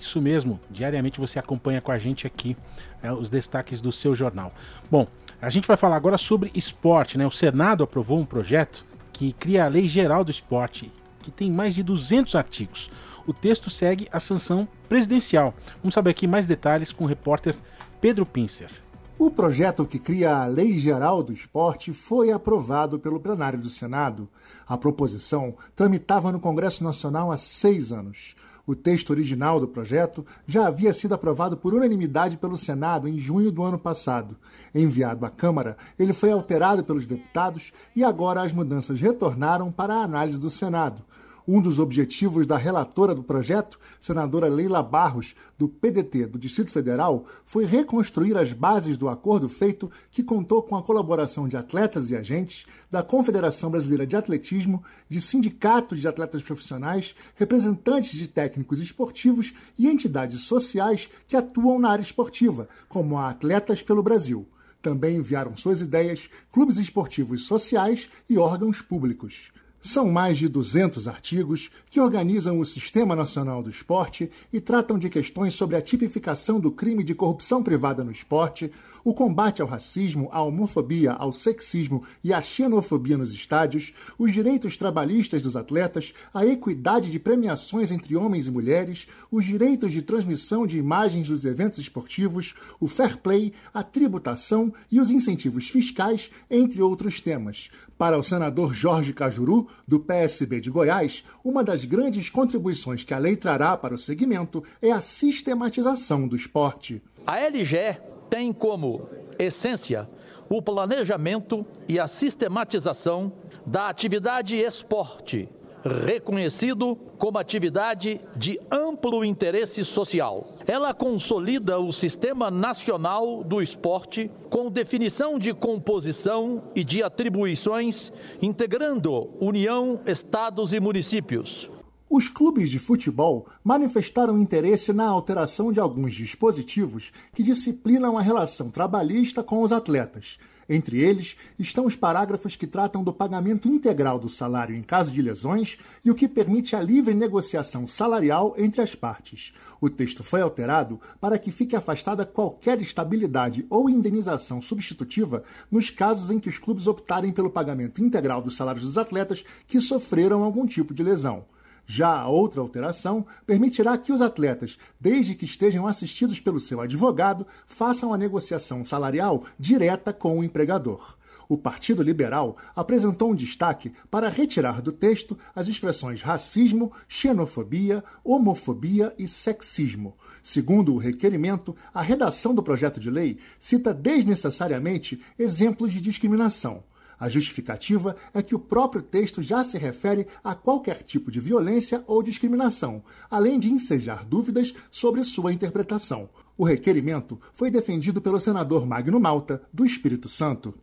Isso mesmo, diariamente você acompanha com a gente aqui é, os destaques do seu jornal. Bom, a gente vai falar agora sobre esporte, né? O Senado aprovou um projeto que cria a Lei Geral do Esporte, que tem mais de 200 artigos. O texto segue a sanção presidencial. Vamos saber aqui mais detalhes com o repórter Pedro Pincer. O projeto que cria a Lei Geral do Esporte foi aprovado pelo plenário do Senado. A proposição tramitava no Congresso Nacional há seis anos. O texto original do projeto já havia sido aprovado por unanimidade pelo Senado em junho do ano passado. Enviado à Câmara, ele foi alterado pelos deputados e agora as mudanças retornaram para a análise do Senado. Um dos objetivos da relatora do projeto, senadora Leila Barros, do PDT do Distrito Federal, foi reconstruir as bases do acordo feito, que contou com a colaboração de atletas e agentes, da Confederação Brasileira de Atletismo, de sindicatos de atletas profissionais, representantes de técnicos esportivos e entidades sociais que atuam na área esportiva, como a Atletas pelo Brasil. Também enviaram suas ideias clubes esportivos sociais e órgãos públicos. São mais de 200 artigos que organizam o Sistema Nacional do Esporte e tratam de questões sobre a tipificação do crime de corrupção privada no esporte, o combate ao racismo, à homofobia, ao sexismo e à xenofobia nos estádios, os direitos trabalhistas dos atletas, a equidade de premiações entre homens e mulheres, os direitos de transmissão de imagens dos eventos esportivos, o fair play, a tributação e os incentivos fiscais, entre outros temas. Para o senador Jorge Cajuru, do PSB de Goiás, uma das grandes contribuições que a lei trará para o segmento é a sistematização do esporte. A LGE tem como essência o planejamento e a sistematização da atividade esporte, reconhecido como atividade de amplo interesse social. Ela consolida o Sistema Nacional do Esporte com definição de composição e de atribuições, integrando União, estados e municípios. Os clubes de futebol manifestaram interesse na alteração de alguns dispositivos que disciplinam a relação trabalhista com os atletas. Entre eles estão os parágrafos que tratam do pagamento integral do salário em caso de lesões e o que permite a livre negociação salarial entre as partes. O texto foi alterado para que fique afastada qualquer estabilidade ou indenização substitutiva nos casos em que os clubes optarem pelo pagamento integral dos salários dos atletas que sofreram algum tipo de lesão. Já a outra alteração permitirá que os atletas, desde que estejam assistidos pelo seu advogado, façam a negociação salarial direta com o empregador. O Partido Liberal apresentou um destaque para retirar do texto as expressões racismo, xenofobia, homofobia e sexismo. Segundo o requerimento, a redação do projeto de lei cita desnecessariamente exemplos de discriminação. A justificativa é que o próprio texto já se refere a qualquer tipo de violência ou discriminação, além de ensejar dúvidas sobre sua interpretação. O requerimento foi defendido pelo senador Magno Malta, do Espírito Santo.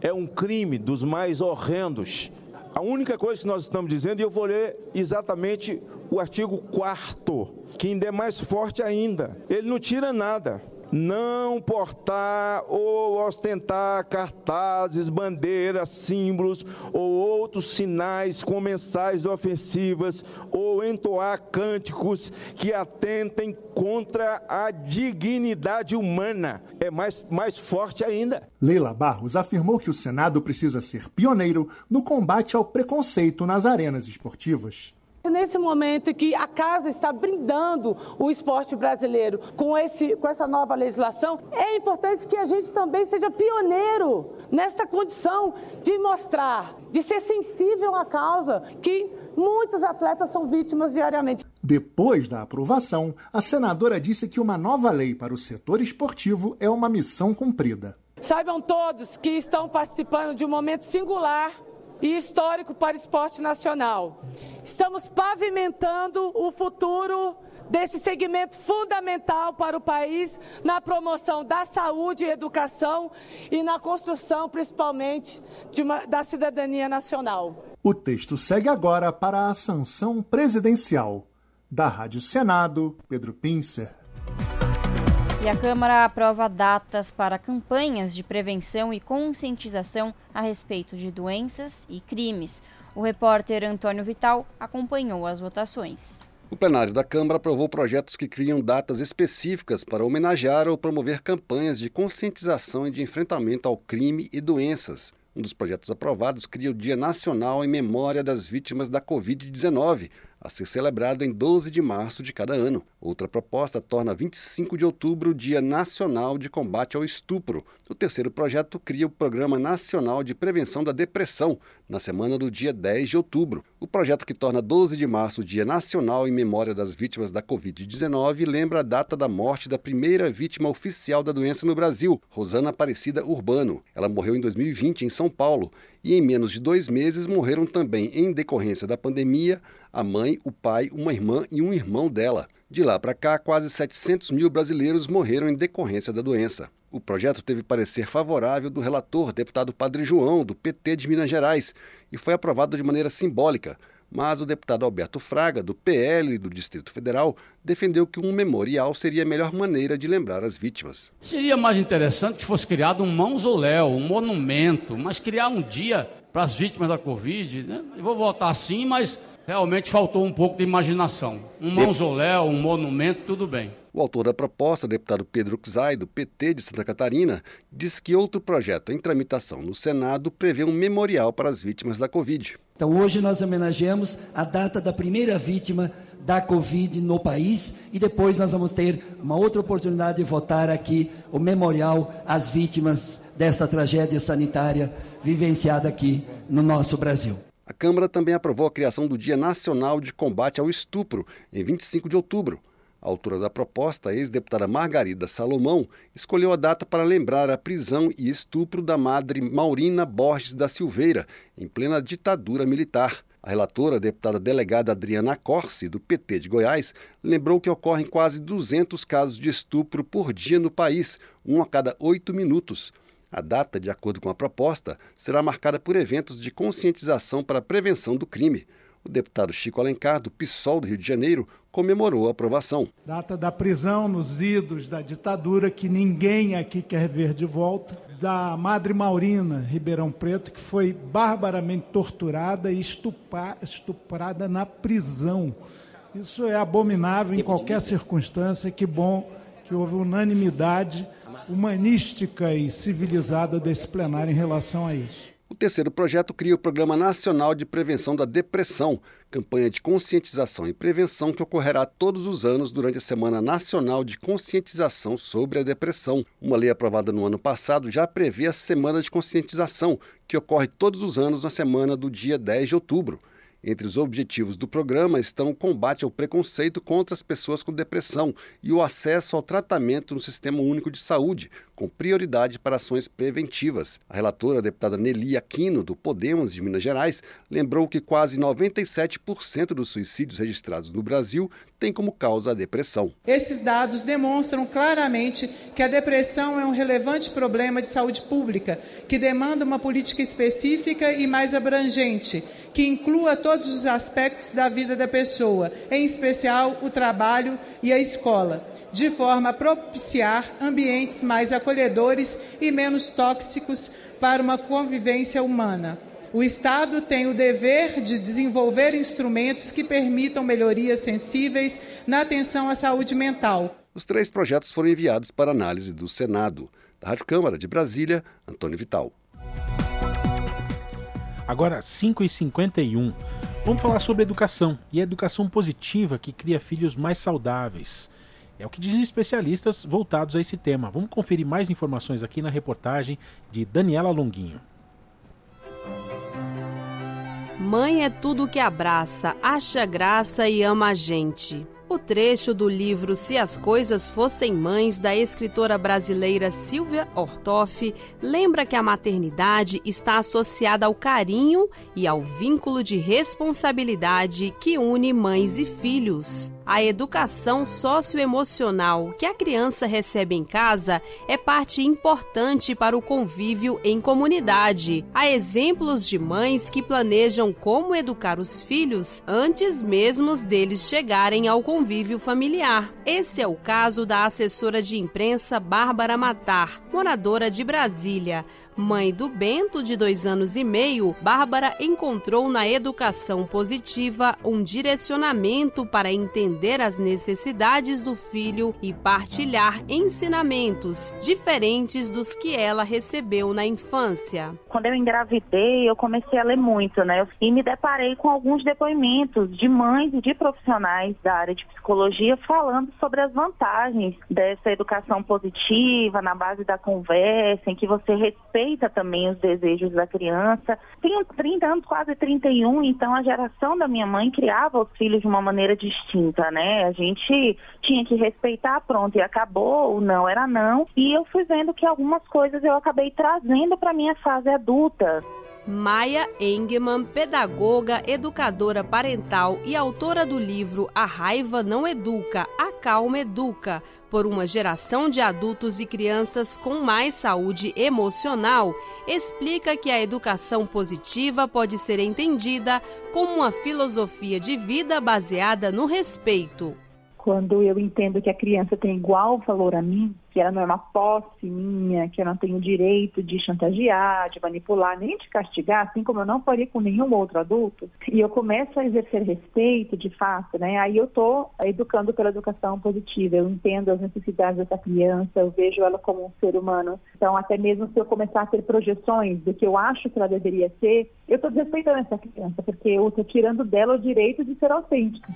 É um crime dos mais horrendos. A única coisa que nós estamos dizendo, e eu vou ler exatamente o artigo 4 que ainda é mais forte ainda. Ele não tira nada não portar ou ostentar cartazes, bandeiras, símbolos ou outros sinais com mensagens ofensivas ou entoar cânticos que atentem contra a dignidade humana. É mais, mais forte ainda. Leila Barros afirmou que o Senado precisa ser pioneiro no combate ao preconceito nas arenas esportivas. Nesse momento que a casa está brindando o esporte brasileiro com, esse, com essa nova legislação, é importante que a gente também seja pioneiro nesta condição de mostrar, de ser sensível à causa que muitos atletas são vítimas diariamente. Depois da aprovação, a senadora disse que uma nova lei para o setor esportivo é uma missão cumprida. Saibam todos que estão participando de um momento singular e histórico para o esporte nacional. Estamos pavimentando o futuro desse segmento fundamental para o país na promoção da saúde e educação e na construção, principalmente, uma, da cidadania nacional. O texto segue agora para a sanção presidencial. Da Rádio Senado, Pedro Pincer. E a Câmara aprova datas para campanhas de prevenção e conscientização a respeito de doenças e crimes. O repórter Antônio Vital acompanhou as votações. O plenário da Câmara aprovou projetos que criam datas específicas para homenagear ou promover campanhas de conscientização e de enfrentamento ao crime e doenças. Um dos projetos aprovados cria o Dia Nacional em Memória das Vítimas da Covid-19, a ser celebrado em 12 de março de cada ano. Outra proposta torna 25 de outubro o Dia Nacional de Combate ao Estupro. O terceiro projeto cria o Programa Nacional de Prevenção da Depressão, na semana do dia 10 de outubro. O projeto que torna 12 de março o Dia Nacional em Memória das Vítimas da Covid-19 lembra a data da morte da primeira vítima oficial da doença no Brasil, Rosana Aparecida Urbano. Ela morreu em 2020 em São Paulo e em menos de dois meses morreram também, em decorrência da pandemia, a mãe, o pai, uma irmã e um irmão dela. De lá para cá, quase 700 mil brasileiros morreram em decorrência da doença. O projeto teve parecer favorável do relator, deputado Padre João, do PT de Minas Gerais, e foi aprovado de maneira simbólica. Mas o deputado Alberto Fraga, do PL do Distrito Federal, defendeu que um memorial seria a melhor maneira de lembrar as vítimas. Seria mais interessante que fosse criado um mausoléu, um monumento, mas criar um dia para as vítimas da Covid. Né? Eu vou votar sim, mas realmente faltou um pouco de imaginação. Um mausoléu, um monumento, tudo bem. O autor da proposta, deputado Pedro Xay, do PT de Santa Catarina, disse que outro projeto em tramitação no Senado prevê um memorial para as vítimas da Covid. Então, hoje nós homenageamos a data da primeira vítima da Covid no país e depois nós vamos ter uma outra oportunidade de votar aqui o memorial às vítimas desta tragédia sanitária vivenciada aqui no nosso Brasil. A Câmara também aprovou a criação do Dia Nacional de Combate ao Estupro, em 25 de outubro. A autora da proposta, a ex-deputada Margarida Salomão, escolheu a data para lembrar a prisão e estupro da madre Maurina Borges da Silveira, em plena ditadura militar. A relatora, a deputada delegada Adriana Corsi, do PT de Goiás, lembrou que ocorrem quase 200 casos de estupro por dia no país, um a cada oito minutos. A data, de acordo com a proposta, será marcada por eventos de conscientização para a prevenção do crime. O deputado Chico Alencar, do PSOL do Rio de Janeiro, comemorou a aprovação. Data da prisão nos idos da ditadura, que ninguém aqui quer ver de volta. Da Madre Maurina, Ribeirão Preto, que foi barbaramente torturada e estuprada na prisão. Isso é abominável em qualquer circunstância. Que bom que houve unanimidade humanística e civilizada desse plenário em relação a isso. Terceiro projeto cria o Programa Nacional de Prevenção da Depressão, campanha de conscientização e prevenção que ocorrerá todos os anos durante a Semana Nacional de Conscientização sobre a Depressão. Uma lei aprovada no ano passado já prevê a Semana de Conscientização, que ocorre todos os anos na semana do dia 10 de outubro. Entre os objetivos do programa estão o combate ao preconceito contra as pessoas com depressão e o acesso ao tratamento no Sistema Único de Saúde, com prioridade para ações preventivas. A relatora, a deputada Nelly Aquino, do Podemos de Minas Gerais, lembrou que quase 97% dos suicídios registrados no Brasil têm como causa a depressão. Esses dados demonstram claramente que a depressão é um relevante problema de saúde pública, que demanda uma política específica e mais abrangente, que inclua todos os aspectos da vida da pessoa, em especial o trabalho e a escola, de forma a propiciar ambientes mais acolhedores e menos tóxicos para uma convivência humana. O Estado tem o dever de desenvolver instrumentos que permitam melhorias sensíveis na atenção à saúde mental. Os três projetos foram enviados para análise do Senado. Da Rádio Câmara de Brasília, Antônio Vital. Agora, 5h51. Vamos falar sobre educação e a educação positiva que cria filhos mais saudáveis. É o que dizem especialistas voltados a esse tema. Vamos conferir mais informações aqui na reportagem de Daniela Longuinho. Mãe é tudo que abraça, acha graça e ama a gente. O trecho do livro Se as Coisas Fossem Mães, da escritora brasileira Silvia Ortoff, lembra que a maternidade está associada ao carinho e ao vínculo de responsabilidade que une mães e filhos. A educação socioemocional que a criança recebe em casa é parte importante para o convívio em comunidade. Há exemplos de mães que planejam como educar os filhos antes mesmo deles chegarem ao convívio familiar. Esse é o caso da assessora de imprensa Bárbara Matar, moradora de Brasília. Mãe do Bento, de dois anos e meio, Bárbara encontrou na educação positiva um direcionamento para entender as necessidades do filho e partilhar ensinamentos diferentes dos que ela recebeu na infância. Quando eu engravidei, eu comecei a ler muito, né? E me deparei com alguns depoimentos de mães e de profissionais da área de psicologia falando sobre as vantagens dessa educação positiva, na base da conversa, em que você respeita respeita também os desejos da criança. Tenho 30 anos, quase 31, então a geração da minha mãe criava os filhos de uma maneira distinta, né? A gente tinha que respeitar, pronto, e acabou, não era não. E eu fui vendo que algumas coisas eu acabei trazendo para minha fase adulta. Maia Engemann, pedagoga, educadora parental e autora do livro A Raiva Não Educa, A Calma Educa, por uma geração de adultos e crianças com mais saúde emocional, explica que a educação positiva pode ser entendida como uma filosofia de vida baseada no respeito. Quando eu entendo que a criança tem igual valor a mim, que ela não é uma posse minha, que eu não tenho direito de chantagear, de manipular, nem de castigar, assim como eu não faria com nenhum outro adulto, e eu começo a exercer respeito, de fato, né? Aí eu estou educando pela educação positiva, eu entendo as necessidades dessa criança, eu vejo ela como um ser humano. Então, até mesmo se eu começar a ter projeções do que eu acho que ela deveria ser, eu estou desrespeitando essa criança, porque eu estou tirando dela o direito de ser autêntica.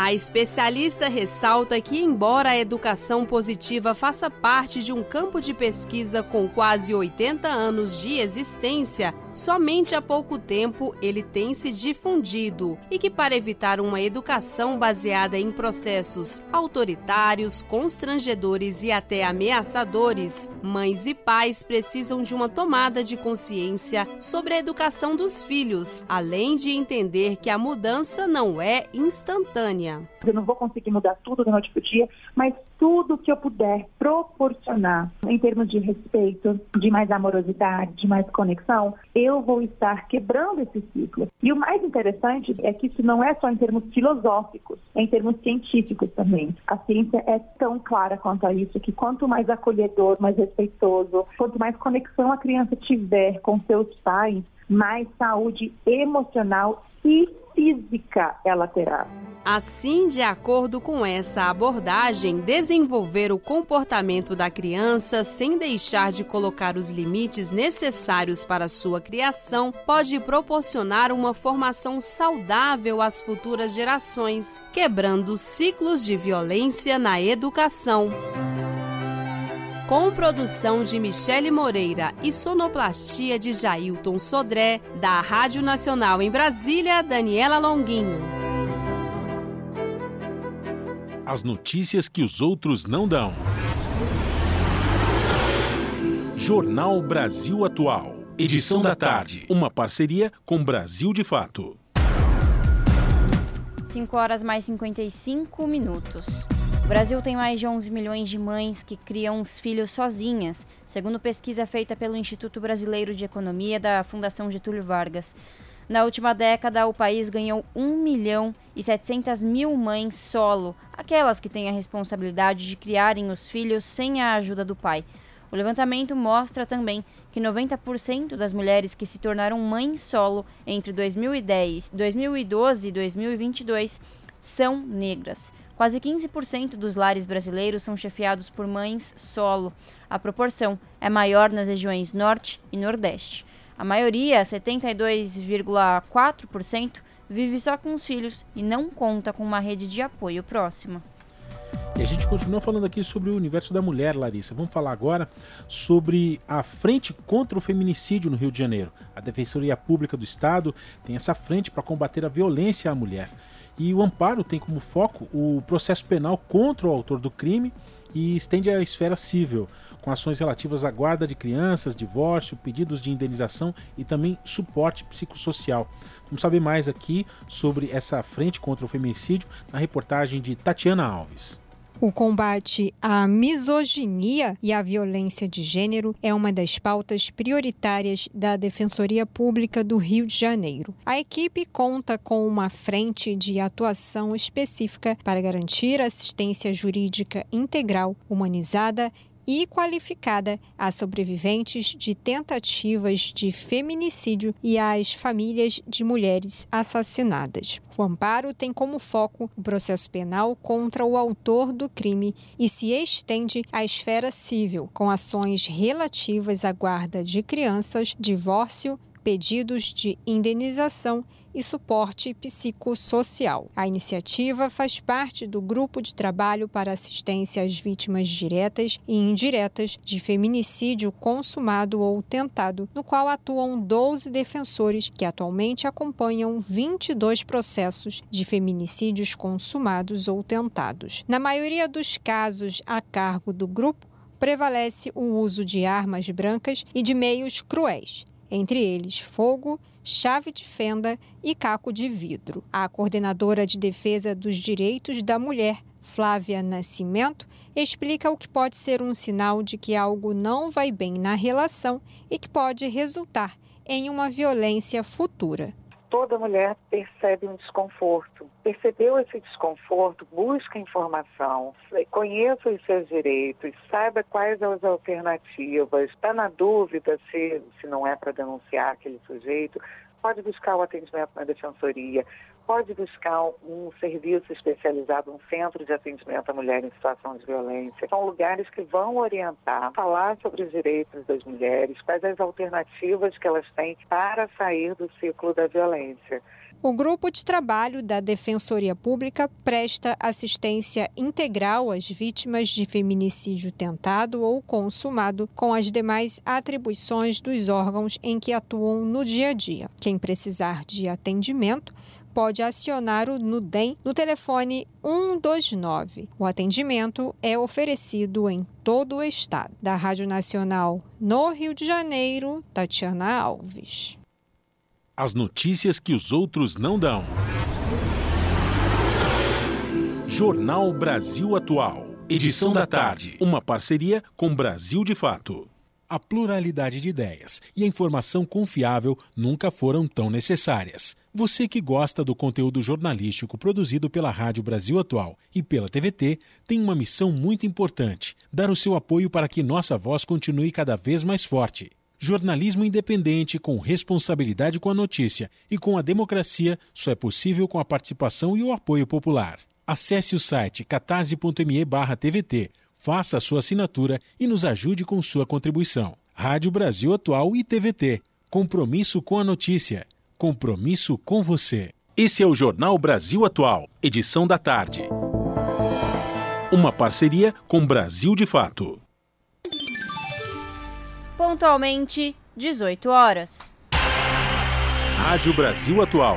A especialista ressalta que, embora a educação positiva faça parte de um campo de pesquisa com quase 80 anos de existência, somente há pouco tempo ele tem se difundido e que, para evitar uma educação baseada em processos autoritários, constrangedores e até ameaçadores, mães e pais precisam de uma tomada de consciência sobre a educação dos filhos, além de entender que a mudança não é instantânea. Eu não vou conseguir mudar tudo da noite para o dia, mas tudo que eu puder proporcionar em termos de respeito, de mais amorosidade, de mais conexão, eu vou estar quebrando esse ciclo. E o mais interessante é que isso não é só em termos filosóficos, é em termos científicos também. A ciência é tão clara quanto a isso que quanto mais acolhedor, mais respeitoso, quanto mais conexão a criança tiver com seus pais, mais saúde emocional e física ela terá. Assim, de acordo com essa abordagem, desenvolver o comportamento da criança sem deixar de colocar os limites necessários para sua criação pode proporcionar uma formação saudável às futuras gerações, quebrando ciclos de violência na educação. Com produção de Michele Moreira e sonoplastia de Jailton Sodré, da Rádio Nacional em Brasília, Daniela Longuinho. As notícias que os outros não dão. Jornal Brasil Atual. Edição da tarde. Uma parceria com Brasil de Fato. 5 horas mais 55 minutos. O Brasil tem mais de 11 milhões de mães que criam os filhos sozinhas, segundo pesquisa feita pelo Instituto Brasileiro de Economia da Fundação Getúlio Vargas. Na última década, o país ganhou 1 milhão e 700 mil mães solo, aquelas que têm a responsabilidade de criarem os filhos sem a ajuda do pai. O levantamento mostra também que 90% das mulheres que se tornaram mães solo entre 2010, 2012 e 2022 são negras. Quase 15% dos lares brasileiros são chefiados por mães solo. A proporção é maior nas regiões Norte e Nordeste. A maioria, 72,4%, vive só com os filhos e não conta com uma rede de apoio próxima. E a gente continua falando aqui sobre o universo da mulher, Larissa. Vamos falar agora sobre a frente contra o feminicídio no Rio de Janeiro. A Defensoria Pública do Estado tem essa frente para combater a violência à mulher. E o amparo tem como foco o processo penal contra o autor do crime e estende à esfera civil, com ações relativas à guarda de crianças, divórcio, pedidos de indenização e também suporte psicossocial. Vamos saber mais aqui sobre essa frente contra o feminicídio na reportagem de Tatiana Alves. O combate à misoginia e à violência de gênero é uma das pautas prioritárias da Defensoria Pública do Rio de Janeiro. A equipe conta com uma frente de atuação específica para garantir assistência jurídica integral, humanizada e qualificada a sobreviventes de tentativas de feminicídio e às famílias de mulheres assassinadas. O amparo tem como foco o processo penal contra o autor do crime e se estende à esfera civil, com ações relativas à guarda de crianças, divórcio, pedidos de indenização e suporte psicossocial. A iniciativa faz parte do Grupo de Trabalho para Assistência às Vítimas Diretas e Indiretas de Feminicídio Consumado ou Tentado, no qual atuam 12 defensores que atualmente acompanham 22 processos de feminicídios consumados ou tentados. Na maioria dos casos a cargo do grupo, prevalece o uso de armas brancas e de meios cruéis, entre eles fogo, chave de fenda e caco de vidro. A coordenadora de defesa dos direitos da mulher, Flávia Nascimento, explica o que pode ser um sinal de que algo não vai bem na relação e que pode resultar em uma violência futura. Toda mulher percebe um desconforto. Percebeu esse desconforto, busca informação, conheça os seus direitos, saiba quais as alternativas. Está na dúvida se, se não é para denunciar aquele sujeito, pode buscar o atendimento na defensoria, pode buscar um serviço especializado, um centro de atendimento à mulher em situação de violência. São lugares que vão orientar, falar sobre os direitos das mulheres, quais as alternativas que elas têm para sair do ciclo da violência. O grupo de trabalho da Defensoria Pública presta assistência integral às vítimas de feminicídio tentado ou consumado, com as demais atribuições dos órgãos em que atuam no dia a dia. Quem precisar de atendimento pode acionar o Nudem no telefone 129. O atendimento é oferecido em todo o estado. Da Rádio Nacional no Rio de Janeiro, Tatiana Alves. As notícias que os outros não dão. Jornal Brasil Atual. Edição da tarde. Uma parceria com Brasil de Fato. A pluralidade de ideias e a informação confiável nunca foram tão necessárias. Você que gosta do conteúdo jornalístico produzido pela Rádio Brasil Atual e pela TVT tem uma missão muito importante: dar o seu apoio para que nossa voz continue cada vez mais forte. Jornalismo independente, com responsabilidade com a notícia e com a democracia, só é possível com a participação e o apoio popular. Acesse o site catarse.me/tvt, faça a sua assinatura e nos ajude com sua contribuição. Rádio Brasil Atual e TVT. Compromisso com a notícia. Compromisso com você. Esse é o Jornal Brasil Atual, edição da tarde. Uma parceria com Brasil de Fato pontualmente 18 horas. Rádio Brasil Atual.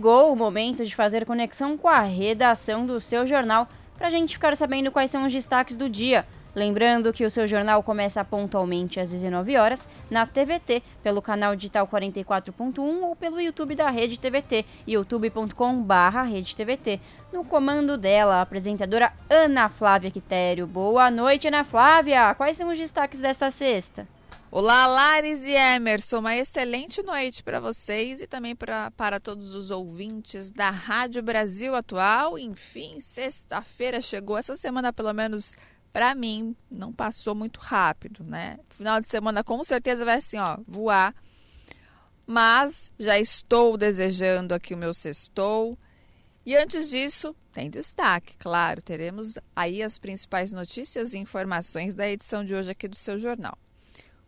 chegou o momento de fazer conexão com a redação do seu jornal para a gente ficar sabendo quais são os destaques do dia. Lembrando que o seu jornal começa pontualmente às 19 horas na TVT, pelo canal digital 44.1 ou pelo YouTube da Rede TVT, youtube.com/redetvt. No comando dela, a apresentadora Ana Flávia Quitério. Boa noite, Ana Flávia. Quais são os destaques desta sexta? Olá, Lares e Emerson. Uma excelente noite para vocês e também pra, para todos os ouvintes da Rádio Brasil Atual. Enfim, sexta-feira chegou. Essa semana, pelo menos para mim, não passou muito rápido, né? Final de semana com certeza vai assim, ó, voar. Mas já estou desejando aqui o meu sextou. E antes disso, tem destaque, claro. Teremos aí as principais notícias e informações da edição de hoje aqui do seu jornal.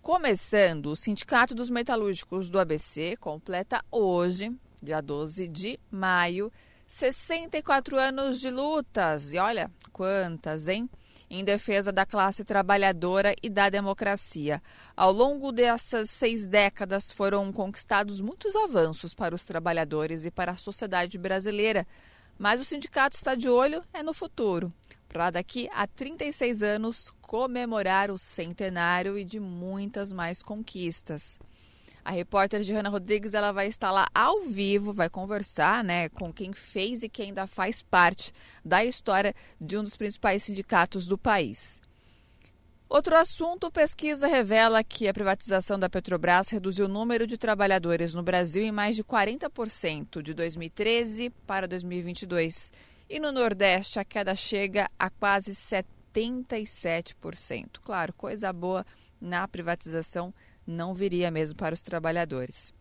Começando, o Sindicato dos Metalúrgicos do ABC completa hoje, dia 12 de maio, 64 anos de lutas. E olha quantas, hein? Em defesa da classe trabalhadora e da democracia. Ao longo dessas seis décadas foram conquistados muitos avanços para os trabalhadores e para a sociedade brasileira. Mas o sindicato está de olho é no futuro para daqui a 36 anos comemorar o centenário e de muitas mais conquistas. A repórter Johanna Rodrigues ela vai estar lá ao vivo, vai conversar né, com quem fez e quem ainda faz parte da história de um dos principais sindicatos do país. Outro assunto: pesquisa revela que a privatização da Petrobras reduziu o número de trabalhadores no Brasil em mais de 40% de 2013 para 2022. E no Nordeste, a queda chega a quase 77%. Claro, coisa boa na privatização não viria mesmo para os trabalhadores.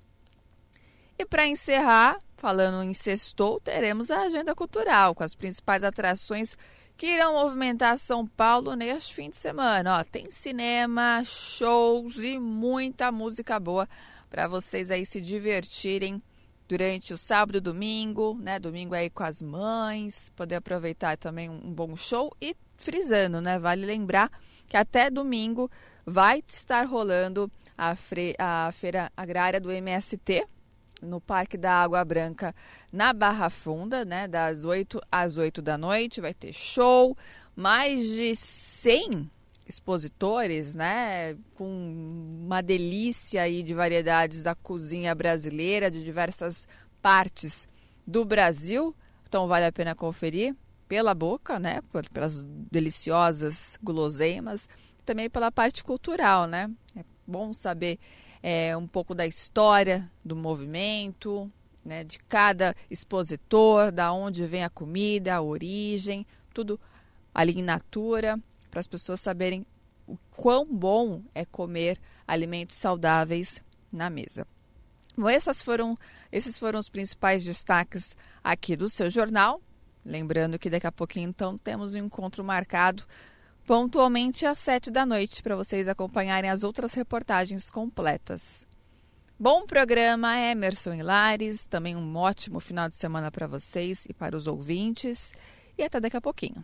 E para encerrar, falando em sextou, teremos a agenda cultural com as principais atrações que irão movimentar São Paulo neste fim de semana. Ó, tem cinema, shows e muita música boa para vocês aí se divertirem durante o sábado e domingo, né? Domingo aí com as mães, poder aproveitar também um bom show e frisando, né? Vale lembrar que até domingo vai estar rolando a, a feira agrária do MST, no Parque da Água Branca, na Barra Funda, né, das 8 às 8 da noite. Vai ter show, mais de 100 expositores, né, com uma delícia aí de variedades da cozinha brasileira, de diversas partes do Brasil. Então vale a pena conferir pela boca, né, pelas deliciosas guloseimas, também pela parte cultural, né? É bom saber é, um pouco da história do movimento, né, de cada expositor, da onde vem a comida, a origem, tudo ali em natura, para as pessoas saberem o quão bom é comer alimentos saudáveis na mesa. Bom, essas foram, esses foram os principais destaques aqui do seu jornal. Lembrando que daqui a pouquinho, então, temos um encontro marcado pontualmente às sete da noite para vocês acompanharem as outras reportagens completas. Bom programa, Emerson Hilares. Também um ótimo final de semana para vocês e para os ouvintes. E até daqui a pouquinho.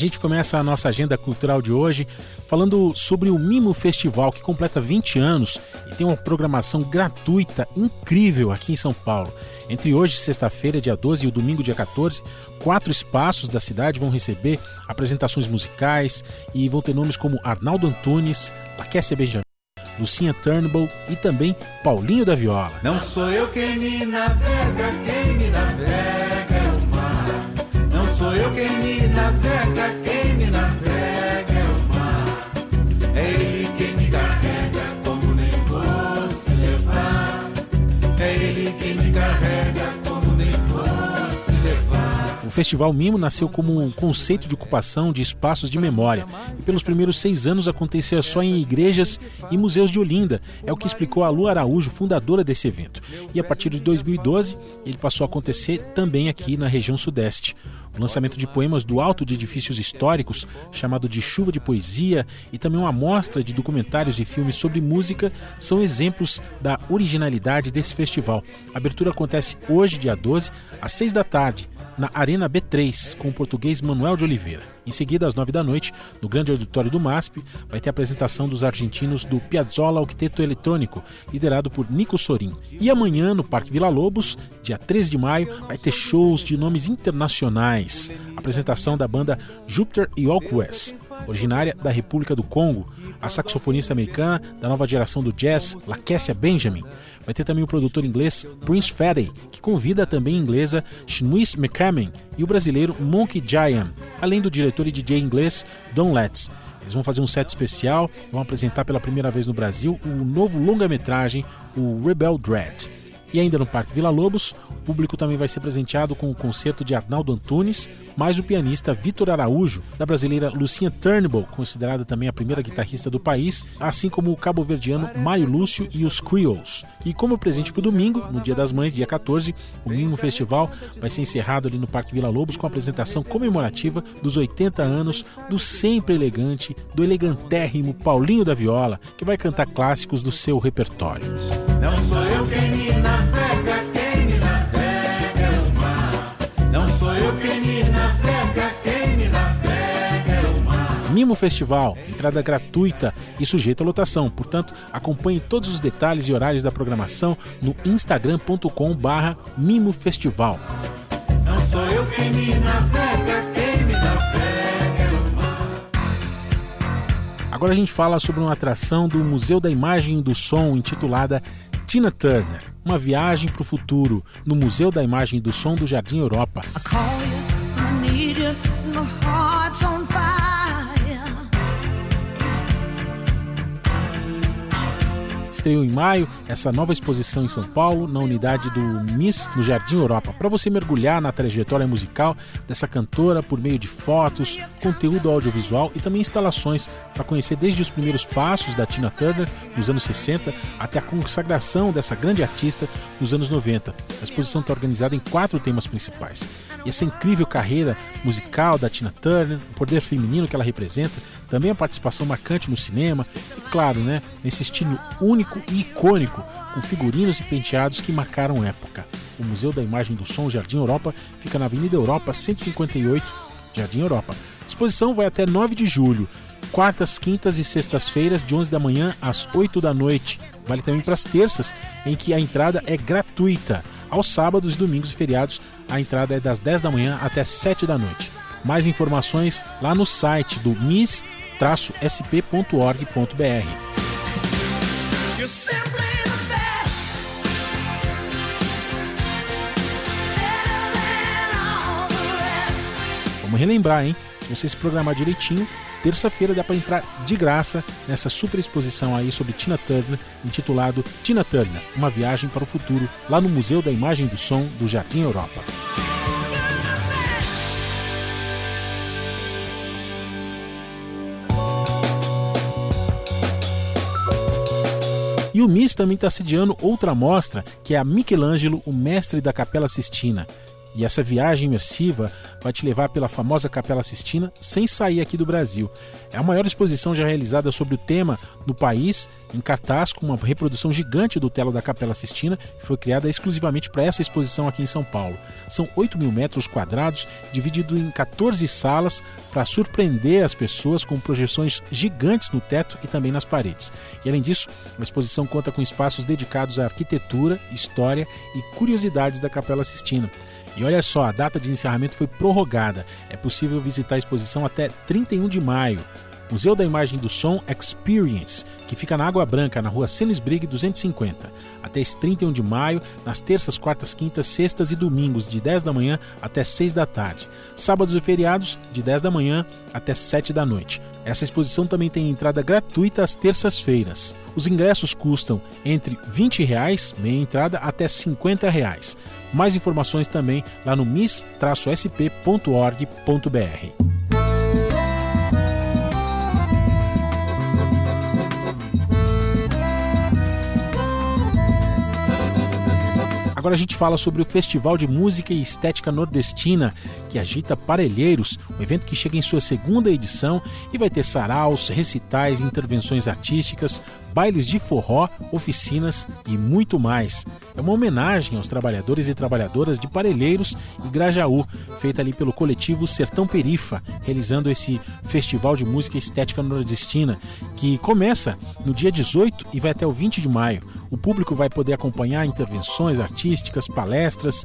Gente começa a nossa agenda cultural de hoje falando sobre o Mimo Festival, que completa 20 anos e tem uma programação gratuita incrível aqui em São Paulo. Entre hoje, sexta-feira, dia 12, e o domingo, dia 14, quatro espaços da cidade vão receber apresentações musicais e vão ter nomes como Arnaldo Antunes, Laquécia Benjamin. Lucinha Turnbull e também Paulinho da Viola. Não sou eu quem me navega, quem me navega sou eu quem me navega, quem me navega é o mar. É ele quem me carrega, como nem fosse levar. É ele quem me carrega, como nem levar. O Festival Mimo nasceu como um conceito de ocupação de espaços de memória e pelos primeiros seis anos acontecia só em igrejas e museus de Olinda, é o que explicou a Lu Araújo, fundadora desse evento. E a partir de 2012 ele passou a acontecer também aqui na região sudeste. O lançamento de poemas do alto de edifícios históricos, chamado de Chuva de Poesia, e também uma amostra de documentários e filmes sobre música são exemplos da originalidade desse festival. A abertura acontece hoje, dia 12, às 6 da tarde, na Arena B3, com o português Manuel de Oliveira. Em seguida, às 9 da noite, no grande auditório do MASP, vai ter a apresentação dos argentinos do Piazzolla Octeto Eletrônico, liderado por Nico Sorin. E amanhã, no Parque Vila Lobos, dia 13 de maio, vai ter shows de nomes internacionais. Apresentação da banda Jupiter e West, originária da República do Congo, a saxofonista americana da nova geração do jazz, Laquessia Benjamin. Vai ter também o produtor inglês Prince Fatty, que convida a também inglesa Shnuis McCammon e o brasileiro Monkey Giant, além do diretor e DJ inglês Don Letts. Eles vão fazer um set especial, vão apresentar pela primeira vez no Brasil o novo longa-metragem, o Rebel Dread. E ainda no Parque Vila Lobos, o público também vai ser presenteado com o concerto de Arnaldo Antunes, mais o pianista Vitor Araújo, da brasileira Lucinha Turnbull, considerada também a primeira guitarrista do país, assim como o cabo-verdiano Mário Lúcio e os Creoles. E como presente para o domingo, no Dia das Mães, dia 14, o Mimo Festival vai ser encerrado ali no Parque Vila Lobos com a apresentação comemorativa dos 80 anos do sempre elegante, do elegantérrimo Paulinho da Viola, que vai cantar clássicos do seu repertório. Não sou eu quem me navega, quem me navega é o mar. Não sou eu quem me navega, quem me navega é o mar. Mimo Festival, entrada gratuita e sujeita a lotação. Portanto, acompanhe todos os detalhes e horários da programação no instagram.com/barra Mimo Festival. Não sou eu quem me navega, quem me navega é o mar. Agora a gente fala sobre uma atração do Museu da Imagem e do Som intitulada Tina Turner, uma viagem para o futuro no Museu da Imagem e do Som do Jardim Europa. Estreou em maio essa nova exposição em São Paulo, na unidade do Miss no Jardim Europa, para você mergulhar na trajetória musical dessa cantora por meio de fotos, conteúdo audiovisual e também instalações para conhecer desde os primeiros passos da Tina Turner nos anos 60 até a consagração dessa grande artista nos anos 90. A exposição está organizada em quatro temas principais: e essa incrível carreira musical da Tina Turner, o poder feminino que ela representa, também a participação marcante no cinema e, claro, né, nesse estilo único e icônico, com figurinos e penteados que marcaram época. O Museu da Imagem do Som Jardim Europa fica na Avenida Europa 158, Jardim Europa. A exposição vai até 9 de julho quartas, quintas e sextas-feiras, de 11 da manhã às 8 da noite. Vale também para as terças, em que a entrada é gratuita. Aos sábados, domingos e feriados, a entrada é das 10 da manhã até 7 da noite. Mais informações lá no site do mis-sp.org.br. Vamos relembrar, hein? Se você se programar direitinho, terça-feira dá para entrar de graça nessa super exposição aí sobre Tina Turner, intitulado Tina Turner, uma viagem para o futuro, lá no Museu da Imagem do Som do Jardim Europa. E o MIS também está sediando outra mostra, que é a Michelangelo, o mestre da Capela Sistina. E essa viagem imersiva vai te levar pela famosa Capela Sistina sem sair aqui do Brasil. É a maior exposição já realizada sobre o tema no país, em cartaz, com uma reprodução gigante do telo da Capela Sistina, que foi criada exclusivamente para essa exposição aqui em São Paulo. São 8 mil metros quadrados, dividido em 14 salas, para surpreender as pessoas com projeções gigantes no teto e também nas paredes. E além disso, a exposição conta com espaços dedicados à arquitetura, história e curiosidades da Capela Sistina. E olha só, a data de encerramento foi prorrogada. É possível visitar a exposição até 31 de maio. Museu da Imagem do Som Experience, que fica na Água Branca, na rua Senesbrig 250, até esse 31 de maio, nas terças, quartas, quintas, sextas e domingos, de 10 da manhã até 6 da tarde. Sábados e feriados, de 10 da manhã até 7 da noite. Essa exposição também tem entrada gratuita às terças-feiras. Os ingressos custam entre 20 reais, meia entrada, até 50 reais. Mais informações também lá no mis-sp.org.br. Agora a gente fala sobre o Festival de Música e Estética Nordestina, que agita Parelheiros, um evento que chega em sua segunda edição e vai ter saraus, recitais, intervenções artísticas, bailes de forró, oficinas e muito mais. É uma homenagem aos trabalhadores e trabalhadoras de Parelheiros e Grajaú, feita ali pelo coletivo Sertão Perifa, realizando esse Festival de Música Estética Nordestina, que começa no dia 18 e vai até o 20 de maio. O público vai poder acompanhar intervenções artísticas, palestras,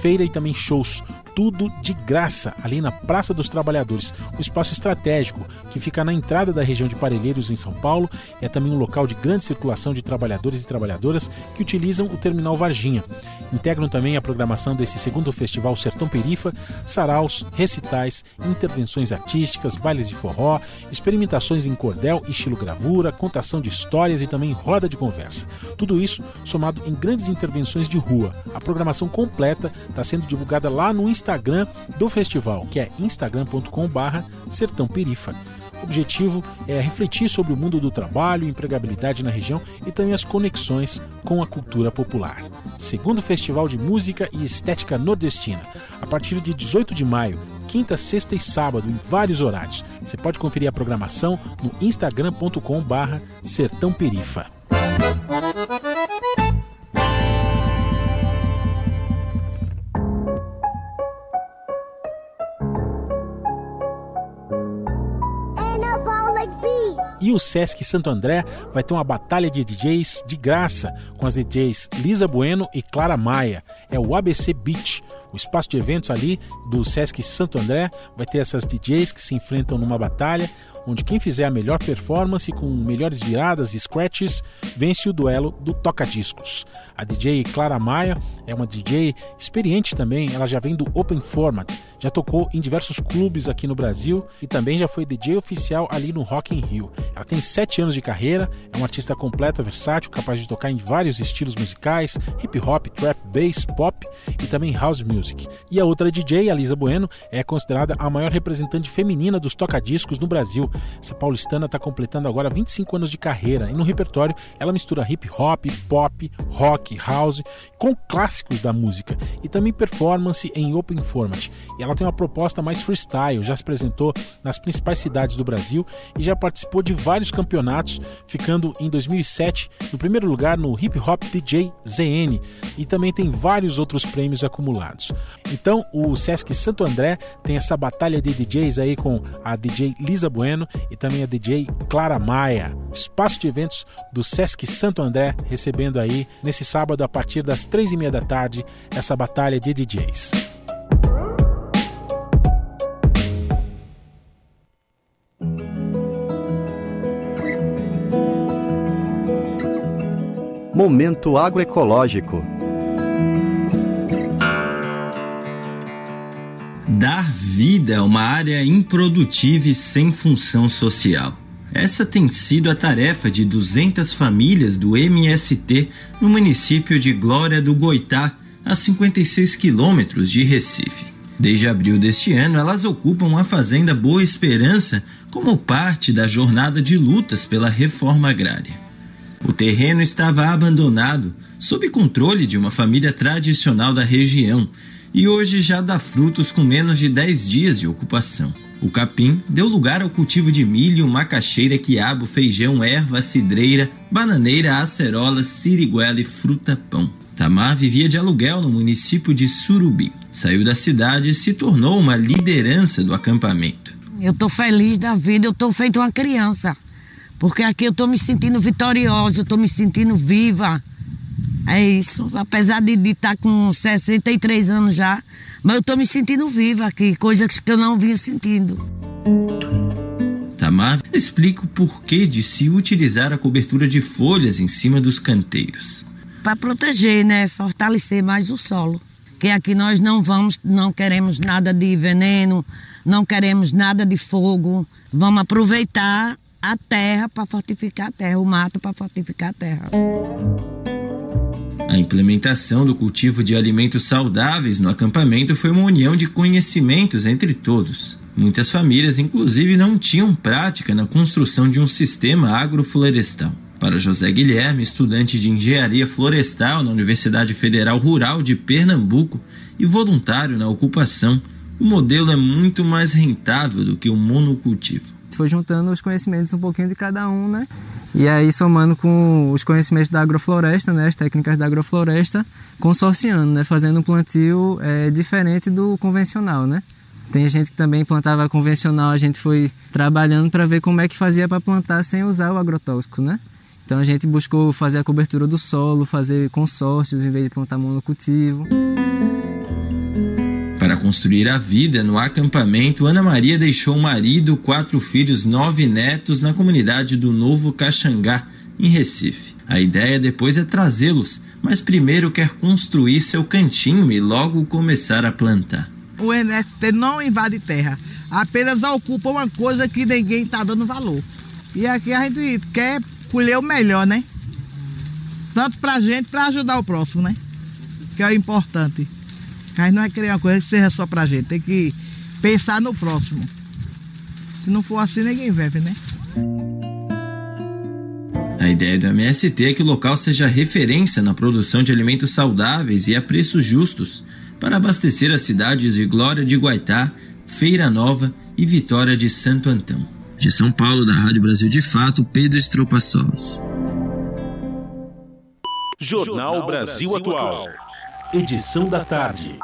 feira e também shows tudo de graça ali na Praça dos Trabalhadores, um espaço estratégico que fica na entrada da região de Parelheiros, em São Paulo. É também um local de grande circulação de trabalhadores e trabalhadoras que utilizam o terminal Varginha. Integram também a programação desse segundo festival Sertão Perifa, saraus, recitais, intervenções artísticas, bailes de forró, experimentações em cordel, estilo gravura, contação de histórias e também roda de conversa. Tudo isso somado em grandes intervenções de rua. A programação completa está sendo divulgada lá no Instagram do festival, que é instagram.com/barra Sertão Perifa. O objetivo é refletir sobre o mundo do trabalho, empregabilidade na região e também as conexões com a cultura popular. Segundo Festival de Música e Estética Nordestina, a partir de 18 de maio, quinta, sexta e sábado, em vários horários. Você pode conferir a programação no instagram.com/barra Sertão O Sesc Santo André vai ter uma batalha de DJs de graça com as DJs Lisa Bueno e Clara Maia. É o ABC Beach, o espaço de eventos ali do Sesc Santo André. Vai ter essas DJs que se enfrentam numa batalha, onde quem fizer a melhor performance com melhores viradas e scratches vence o duelo do toca-discos. A DJ Clara Maia é uma DJ experiente também, ela já vem do Open Format, já tocou em diversos clubes aqui no Brasil e também já foi DJ oficial ali no Rock in Rio. Ela tem 7 anos de carreira, é uma artista completa, versátil, capaz de tocar em vários estilos musicais, hip hop, trap, bass, pop e também house music. Music. E a outra DJ, a Lisa Bueno, é considerada a maior representante feminina dos tocadiscos no Brasil. Essa paulistana está completando agora 25 anos de carreira e no repertório ela mistura hip hop, pop, rock, house com clássicos da música e também performance em open format. E ela tem uma proposta mais freestyle, já se apresentou nas principais cidades do Brasil e já participou de vários campeonatos, ficando em 2007 no primeiro lugar no Hip Hop DJ ZN e também tem vários outros prêmios acumulados. Então, o Sesc Santo André tem essa batalha de DJs aí com a DJ Lisa Bueno e também a DJ Clara Maia. Espaço de eventos do Sesc Santo André recebendo aí nesse sábado a partir das três e meia da tarde essa batalha de DJs. Momento agroecológico. Dar vida a uma área improdutiva e sem função social. Essa tem sido a tarefa de 200 famílias do MST no município de Glória do Goitá, a 56 quilômetros de Recife. Desde abril deste ano, elas ocupam a Fazenda Boa Esperança como parte da jornada de lutas pela reforma agrária. O terreno estava abandonado, sob controle de uma família tradicional da região, e hoje já dá frutos com menos de 10 dias de ocupação. O capim deu lugar ao cultivo de milho, macaxeira, quiabo, feijão, erva, cidreira, bananeira, acerola, siriguela e fruta-pão. Tamar vivia de aluguel no município de Surubi. Saiu da cidade e se tornou uma liderança do acampamento. Eu estou feliz da vida, eu estou feito uma criança. Porque aqui eu estou me sentindo vitoriosa, eu estou me sentindo viva. É isso, apesar de estar tá com 63 anos já, mas eu estou me sentindo viva aqui, coisas que eu não vinha sentindo. Tamar explica o porquê de se utilizar a cobertura de folhas em cima dos canteiros. Para proteger, né? Fortalecer mais o solo. Que aqui nós não vamos, não queremos nada de veneno, não queremos nada de fogo. Vamos aproveitar a terra para fortificar a terra, o mato para fortificar a terra. A implementação do cultivo de alimentos saudáveis no acampamento foi uma união de conhecimentos entre todos. Muitas famílias, inclusive, não tinham prática na construção de um sistema agroflorestal. Para José Guilherme, estudante de engenharia florestal na Universidade Federal Rural de Pernambuco e voluntário na ocupação, o modelo é muito mais rentável do que o monocultivo foi juntando os conhecimentos um pouquinho de cada um, né? E aí somando com os conhecimentos da agrofloresta, né? As técnicas da agrofloresta, consorciando, né? Fazendo um plantio é, diferente do convencional, né? Tem gente que também plantava convencional, a gente foi trabalhando para ver como é que fazia para plantar sem usar o agrotóxico, né? Então a gente buscou fazer a cobertura do solo, fazer consórcios em vez de plantar monocultivo. Para construir a vida no acampamento, Ana Maria deixou o marido, quatro filhos, nove netos na comunidade do Novo Caxangá, em Recife. A ideia depois é trazê-los, mas primeiro quer construir seu cantinho e logo começar a plantar. O NFT não invade terra, apenas ocupa uma coisa que ninguém está dando valor. E aqui a gente quer colher o melhor, né? Tanto para a gente, para ajudar o próximo, né? Que é o importante. Mas não é querer uma coisa que seja só pra gente, tem que pensar no próximo. Se não for assim, ninguém vive, né? A ideia do MST é que o local seja referência na produção de alimentos saudáveis e a preços justos para abastecer as cidades de Glória de Guaitá, Feira Nova e Vitória de Santo Antão. De São Paulo, da Rádio Brasil de Fato, Pedro Estropaçolas. Jornal Brasil Atual edição da tarde.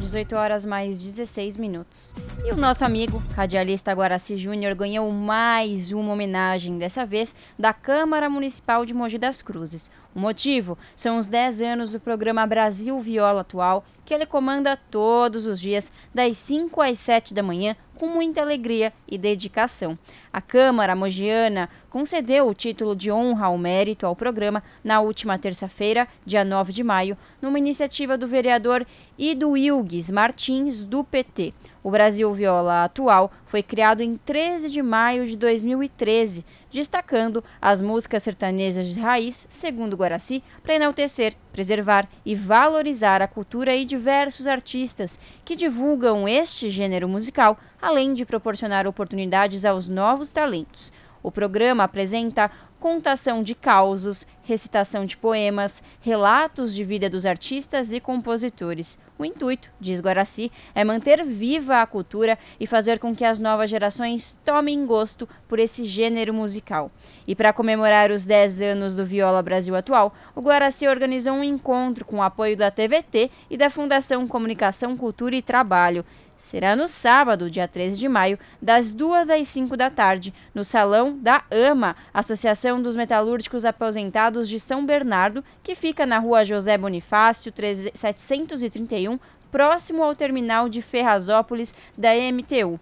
18 horas mais 16 minutos. E o nosso amigo, radialista Guaraci Júnior, ganhou mais uma homenagem, dessa vez da Câmara Municipal de Mogi das Cruzes. O motivo são os 10 anos do programa Brasil Viola Atual, que ele comanda todos os dias, das 5 às 7 da manhã, com muita alegria e dedicação. A Câmara Mogiana concedeu o título de honra ao mérito ao programa na última terça-feira, dia 9 de maio, numa iniciativa do vereador Ido Ilgues Martins, do PT. O Brasil Viola atual foi criado em 13 de maio de 2013, destacando as músicas sertanejas de raiz, segundo Guaraci, para enaltecer, preservar e valorizar a cultura e diversos artistas que divulgam este gênero musical, além de proporcionar oportunidades aos novos talentos. O programa apresenta contação de causos, recitação de poemas, relatos de vida dos artistas e compositores. O intuito, diz Guaraci, é manter viva a cultura e fazer com que as novas gerações tomem gosto por esse gênero musical. E para comemorar os 10 anos do Viola Brasil atual, o Guaraci organizou um encontro com o apoio da TVT e da Fundação Comunicação, Cultura e Trabalho será no sábado, dia 13 de maio, das 2 às 5 da tarde, no Salão da AMA, Associação dos Metalúrgicos Aposentados de São Bernardo, que fica na rua José Bonifácio, 731, próximo ao terminal de Ferrazópolis da MTU.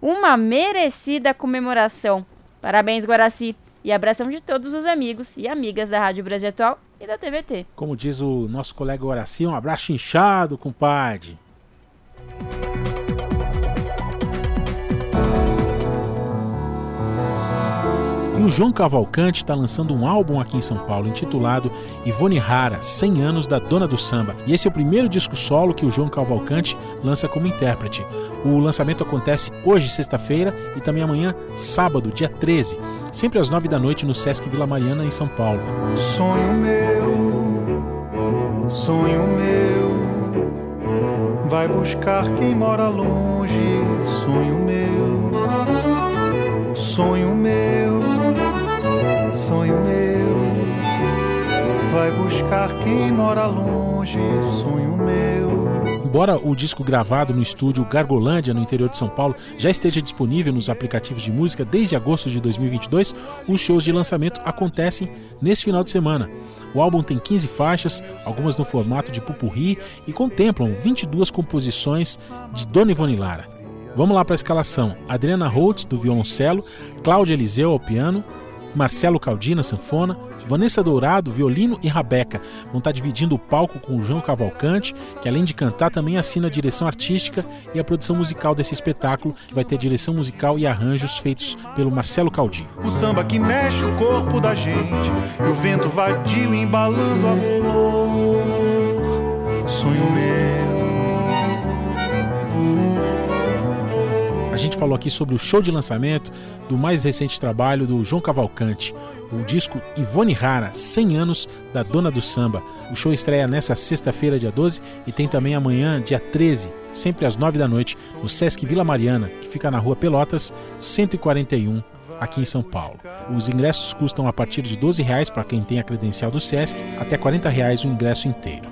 Uma merecida comemoração. Parabéns, Guaraci! E abração de todos os amigos e amigas da Rádio Brasil Atual e da TVT. Como diz o nosso colega Guaraci, um abraço inchado, compadre. E o João Cavalcante está lançando um álbum aqui em São Paulo intitulado Ivone Rara, 100 anos da Dona do Samba. E esse é o primeiro disco solo que o João Cavalcante lança como intérprete. O lançamento acontece hoje, sexta-feira, e também amanhã, sábado, dia 13, sempre às 9 da noite no Sesc Vila Mariana, em São Paulo. Sonho meu, sonho meu, vai buscar quem mora longe, sonho meu, sonho meu sonho meu. Vai buscar quem mora longe, sonho meu. Embora o disco gravado no estúdio Gargolândia, no interior de São Paulo, já esteja disponível nos aplicativos de música desde agosto de 2022, os shows de lançamento acontecem nesse final de semana. O álbum tem 15 faixas, algumas no formato de pupurri e contemplam 22 composições de Dona Ivone Lara. Vamos lá para a escalação: Adriana Holtz, do violoncelo, Cláudia Eliseu ao piano, Marcelo Caldina, sanfona, Vanessa Dourado, violino e rabeca. Vão estar dividindo o palco com o João Cavalcante, que além de cantar também assina a direção artística e a produção musical desse espetáculo, que vai ter direção musical e arranjos feitos pelo Marcelo Caldinho. O samba que mexe o corpo da gente, e o vento vadio embalando a flor. Sonho meu. A gente falou aqui sobre o show de lançamento do mais recente trabalho do João Cavalcante, o disco Ivone Rara, 100 anos da Dona do Samba. O show estreia nessa sexta-feira, dia 12, e tem também amanhã, dia 13, sempre às 9 da noite, no Sesc Vila Mariana, que fica na rua Pelotas, 141, aqui em São Paulo. Os ingressos custam a partir de 12 reais para quem tem a credencial do Sesc, até 40 reais o ingresso inteiro.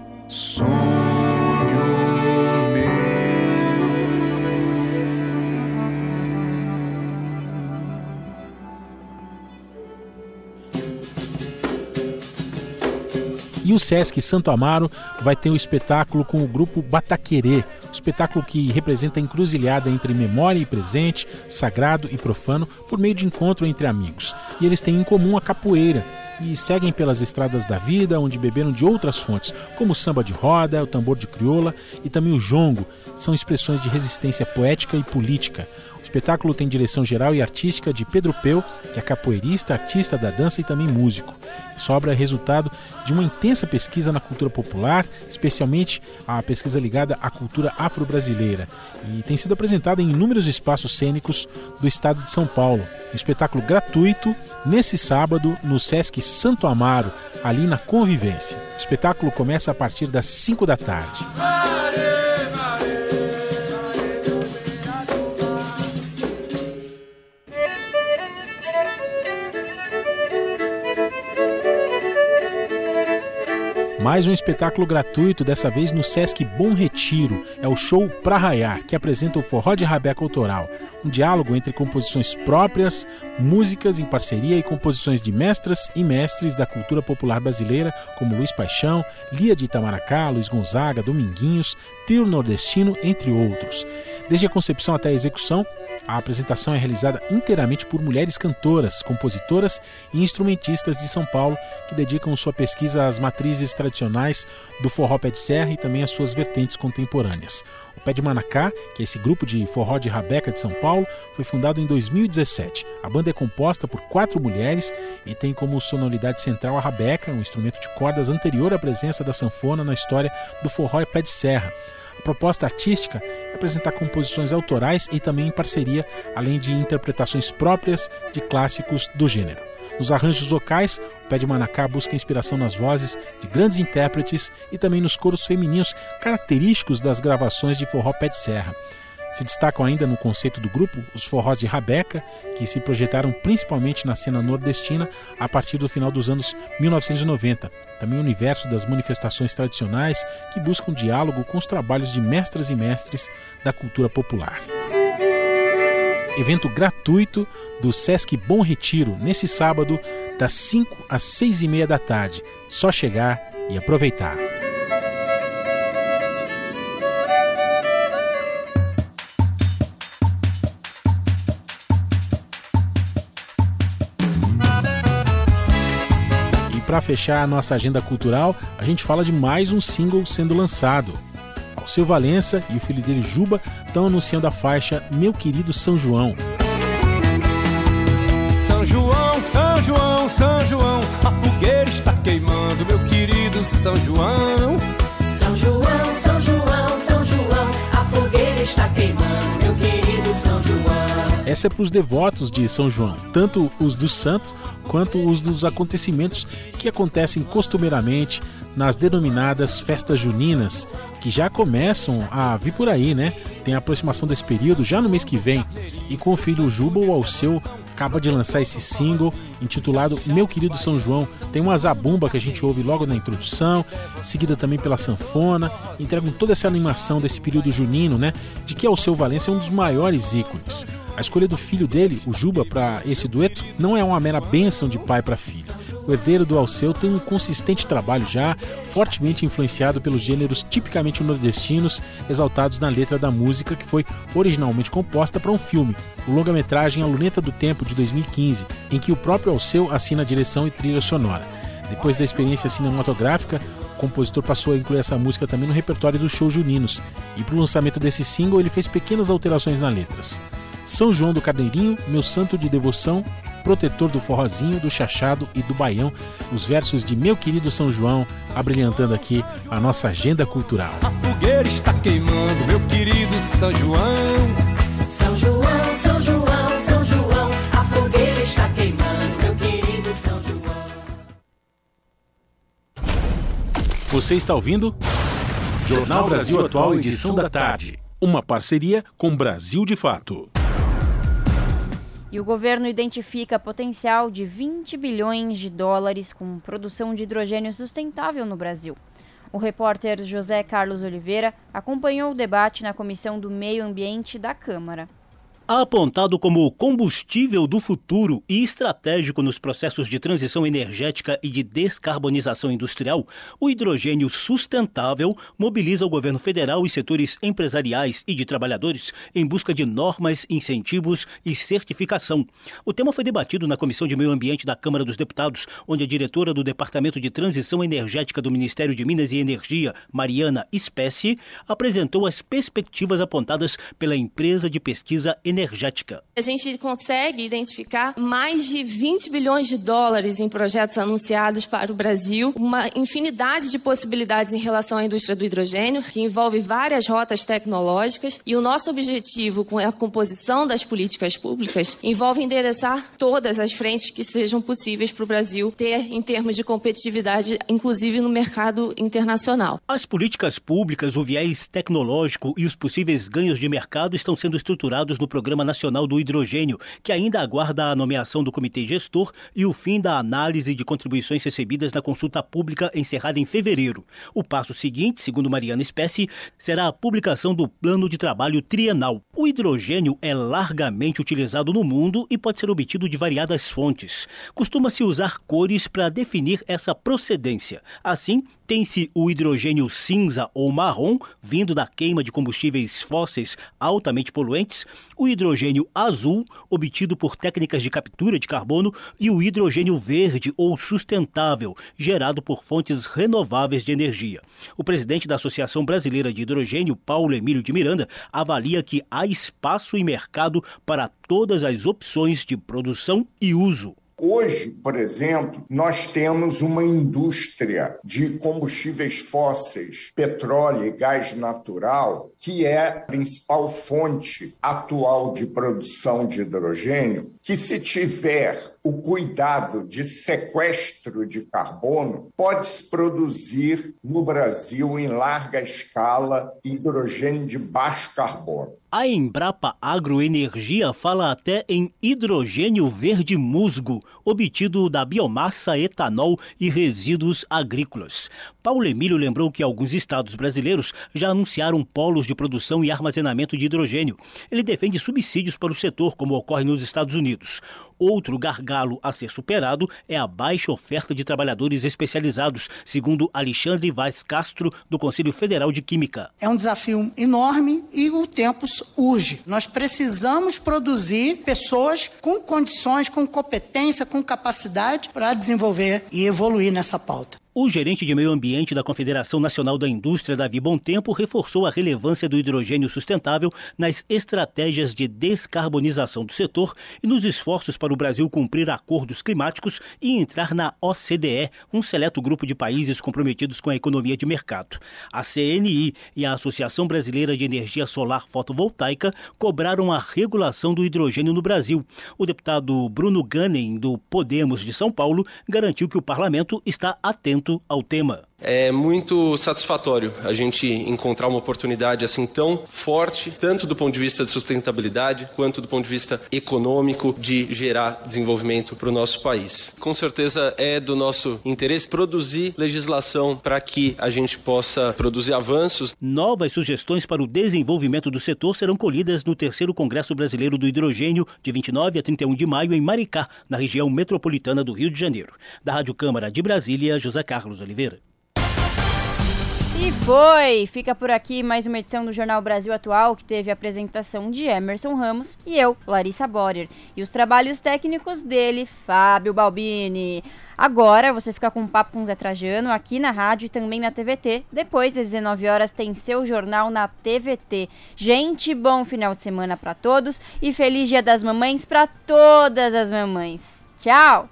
E o Sesc Santo Amaro vai ter um espetáculo com o grupo Bataquerê, um espetáculo que representa a encruzilhada entre memória e presente, sagrado e profano, por meio de encontro entre amigos. E eles têm em comum a capoeira, e seguem pelas estradas da vida, onde beberam de outras fontes, como o samba de roda, o tambor de crioula e também o jongo, são expressões de resistência poética e política. Espetáculo tem direção geral e artística de Pedro Peu, que é capoeirista, artista da dança e também músico. Essa obra é resultado de uma intensa pesquisa na cultura popular, especialmente a pesquisa ligada à cultura afro-brasileira, e tem sido apresentada em inúmeros espaços cênicos do estado de São Paulo. Um espetáculo gratuito nesse sábado no Sesc Santo Amaro, ali na Convivência. O espetáculo começa a partir das 5 da tarde. Mais um espetáculo gratuito, dessa vez no Sesc Bom Retiro. É o show Pra Raiar, que apresenta o forró de rabeca autoral. Um diálogo entre composições próprias, músicas em parceria e composições de mestras e mestres da cultura popular brasileira, como Luiz Paixão, Lia de Itamaracá, Luiz Gonzaga, Dominguinhos, Trio Nordestino, entre outros. Desde a concepção até a execução, a apresentação é realizada inteiramente por mulheres cantoras, compositoras e instrumentistas de São Paulo que dedicam sua pesquisa às matrizes tradicionais do forró pé de serra e também às suas vertentes contemporâneas. O Pé de Manacá, que é esse grupo de forró de rabeca de São Paulo, foi fundado em 2017. A banda é composta por quatro mulheres e tem como sonoridade central a rabeca, um instrumento de cordas anterior à presença da sanfona na história do forró pé de serra. Proposta artística é apresentar composições autorais e também em parceria, além de interpretações próprias de clássicos do gênero. Nos arranjos vocais, o Pé de Manacá busca inspiração nas vozes de grandes intérpretes e também nos coros femininos característicos das gravações de forró pé de serra. Se destacam ainda no conceito do grupo os forrós de rabeca, que se projetaram principalmente na cena nordestina a partir do final dos anos 1990. Também o universo das manifestações tradicionais que buscam diálogo com os trabalhos de mestras e mestres da cultura popular evento gratuito do Sesc Bom Retiro, nesse sábado, das 5 às 6 e meia da tarde. Só chegar e aproveitar. Para fechar a nossa agenda cultural, a gente fala de mais um single sendo lançado. Alceu Valença e o filho dele Juba estão anunciando a faixa Meu Querido São João. São João, São João, São João, a fogueira está queimando, meu querido São João. São João, São João, São João, a fogueira está queimando, meu querido São João. Essa é para os devotos de São João, tanto os do santo quanto os dos acontecimentos que acontecem costumeiramente nas denominadas festas juninas, que já começam a vir por aí, né? Tem a aproximação desse período já no mês que vem. E com o filho Juba, o Alceu acaba de lançar esse single intitulado Meu Querido São João. Tem uma zabumba que a gente ouve logo na introdução, seguida também pela sanfona, entregam toda essa animação desse período junino, né? De que Alceu Valença é um dos maiores ícones. A escolha do filho dele, o Juba, para esse dueto não é uma mera bênção de pai para filho. O herdeiro do Alceu tem um consistente trabalho já, fortemente influenciado pelos gêneros tipicamente nordestinos, exaltados na letra da música que foi originalmente composta para um filme, o longa-metragem A Luneta do Tempo, de 2015, em que o próprio Alceu assina a direção e trilha sonora. Depois da experiência cinematográfica, o compositor passou a incluir essa música também no repertório dos shows juninos, e para o lançamento desse single ele fez pequenas alterações nas letras. São João do Carneirinho, meu santo de devoção, protetor do forrozinho, do chachado e do baião, os versos de meu querido São João, abrilhantando aqui a nossa agenda cultural. A fogueira está queimando, meu querido São João. São João, São João, São João, a fogueira está queimando, meu querido São João. Você está ouvindo? Jornal Brasil Atual, edição da tarde. Uma parceria com Brasil de Fato. E o governo identifica potencial de 20 bilhões de dólares com produção de hidrogênio sustentável no Brasil. O repórter José Carlos Oliveira acompanhou o debate na Comissão do Meio Ambiente da Câmara. Apontado como combustível do futuro e estratégico nos processos de transição energética e de descarbonização industrial, o hidrogênio sustentável mobiliza o governo federal e setores empresariais e de trabalhadores em busca de normas, incentivos e certificação. O tema foi debatido na Comissão de Meio Ambiente da Câmara dos Deputados, onde a diretora do Departamento de Transição Energética do Ministério de Minas e Energia, Mariana Espécie, apresentou as perspectivas apontadas pela empresa de pesquisa energética. A gente consegue identificar mais de 20 bilhões de dólares em projetos anunciados para o Brasil, uma infinidade de possibilidades em relação à indústria do hidrogênio, que envolve várias rotas tecnológicas, e o nosso objetivo com a composição das políticas públicas envolve endereçar todas as frentes que sejam possíveis para o Brasil ter em termos de competitividade, inclusive no mercado internacional. As políticas públicas, o viés tecnológico e os possíveis ganhos de mercado estão sendo estruturados no programa Programa Nacional do Hidrogênio, que ainda aguarda a nomeação do comitê gestor e o fim da análise de contribuições recebidas na consulta pública encerrada em fevereiro. O passo seguinte, segundo Mariana Espécie, será a publicação do plano de trabalho trienal. O hidrogênio é largamente utilizado no mundo e pode ser obtido de variadas fontes. Costuma-se usar cores para definir essa procedência. Assim, Tem-se o hidrogênio cinza ou marrom, vindo da queima de combustíveis fósseis altamente poluentes, o hidrogênio azul, obtido por técnicas de captura de carbono, e o hidrogênio verde ou sustentável, gerado por fontes renováveis de energia. O presidente da Associação Brasileira de Hidrogênio, Paulo Emílio de Miranda, avalia que há espaço e mercado para todas as opções de produção e uso. Hoje, por exemplo, nós temos uma indústria de combustíveis fósseis, petróleo e gás natural, que é a principal fonte atual de produção de hidrogênio, que se tiver o cuidado de sequestro de carbono, pode-se produzir no Brasil em larga escala hidrogênio de baixo carbono. A Embrapa Agroenergia fala até em hidrogênio verde musgo, obtido da biomassa, etanol e resíduos agrícolas. Paulo Emílio lembrou que alguns estados brasileiros já anunciaram polos de produção e armazenamento de hidrogênio. Ele defende subsídios para o setor, como ocorre nos Estados Unidos. Outro gargalo a ser superado é a baixa oferta de trabalhadores especializados, segundo Alexandre Vaz Castro, do Conselho Federal de Química. É um desafio enorme e o tempo urge. Nós precisamos produzir pessoas com condições, com competência, com capacidade para desenvolver e evoluir nessa pauta. O gerente de meio ambiente da Confederação Nacional da Indústria, Davi Tempo, reforçou a relevância do hidrogênio sustentável nas estratégias de descarbonização do setor e nos esforços para o Brasil cumprir acordos climáticos e entrar na OCDE, um seleto grupo de países comprometidos com a economia de mercado. A CNI e a Associação Brasileira de Energia Solar Fotovoltaica cobraram a regulação do hidrogênio no Brasil. O deputado Bruno Gannen, do Podemos de São Paulo, garantiu que o parlamento está atento ao tema. É muito satisfatório a gente encontrar uma oportunidade assim tão forte, tanto do ponto de vista de sustentabilidade, quanto do ponto de vista econômico, de gerar desenvolvimento para o nosso país. Com certeza é do nosso interesse produzir legislação para que a gente possa produzir avanços. Novas sugestões para o desenvolvimento do setor serão colhidas no terceiro Congresso Brasileiro do Hidrogênio, de 29 a 31 de maio, em Maricá, na região metropolitana do Rio de Janeiro. Da Rádio Câmara de Brasília, José Carlos Oliveira. E foi! Fica por aqui mais uma edição do Jornal Brasil Atual, que teve a apresentação de Emerson Ramos e eu, Larissa Borer. E os trabalhos técnicos dele, Fábio Balbini. Agora você fica com um papo com Zé Trajano aqui na rádio e também na TVT. Depois das 19 horas tem seu jornal na TVT. Gente, bom final de semana para todos e feliz Dia das Mamães para todas as mamães. Tchau!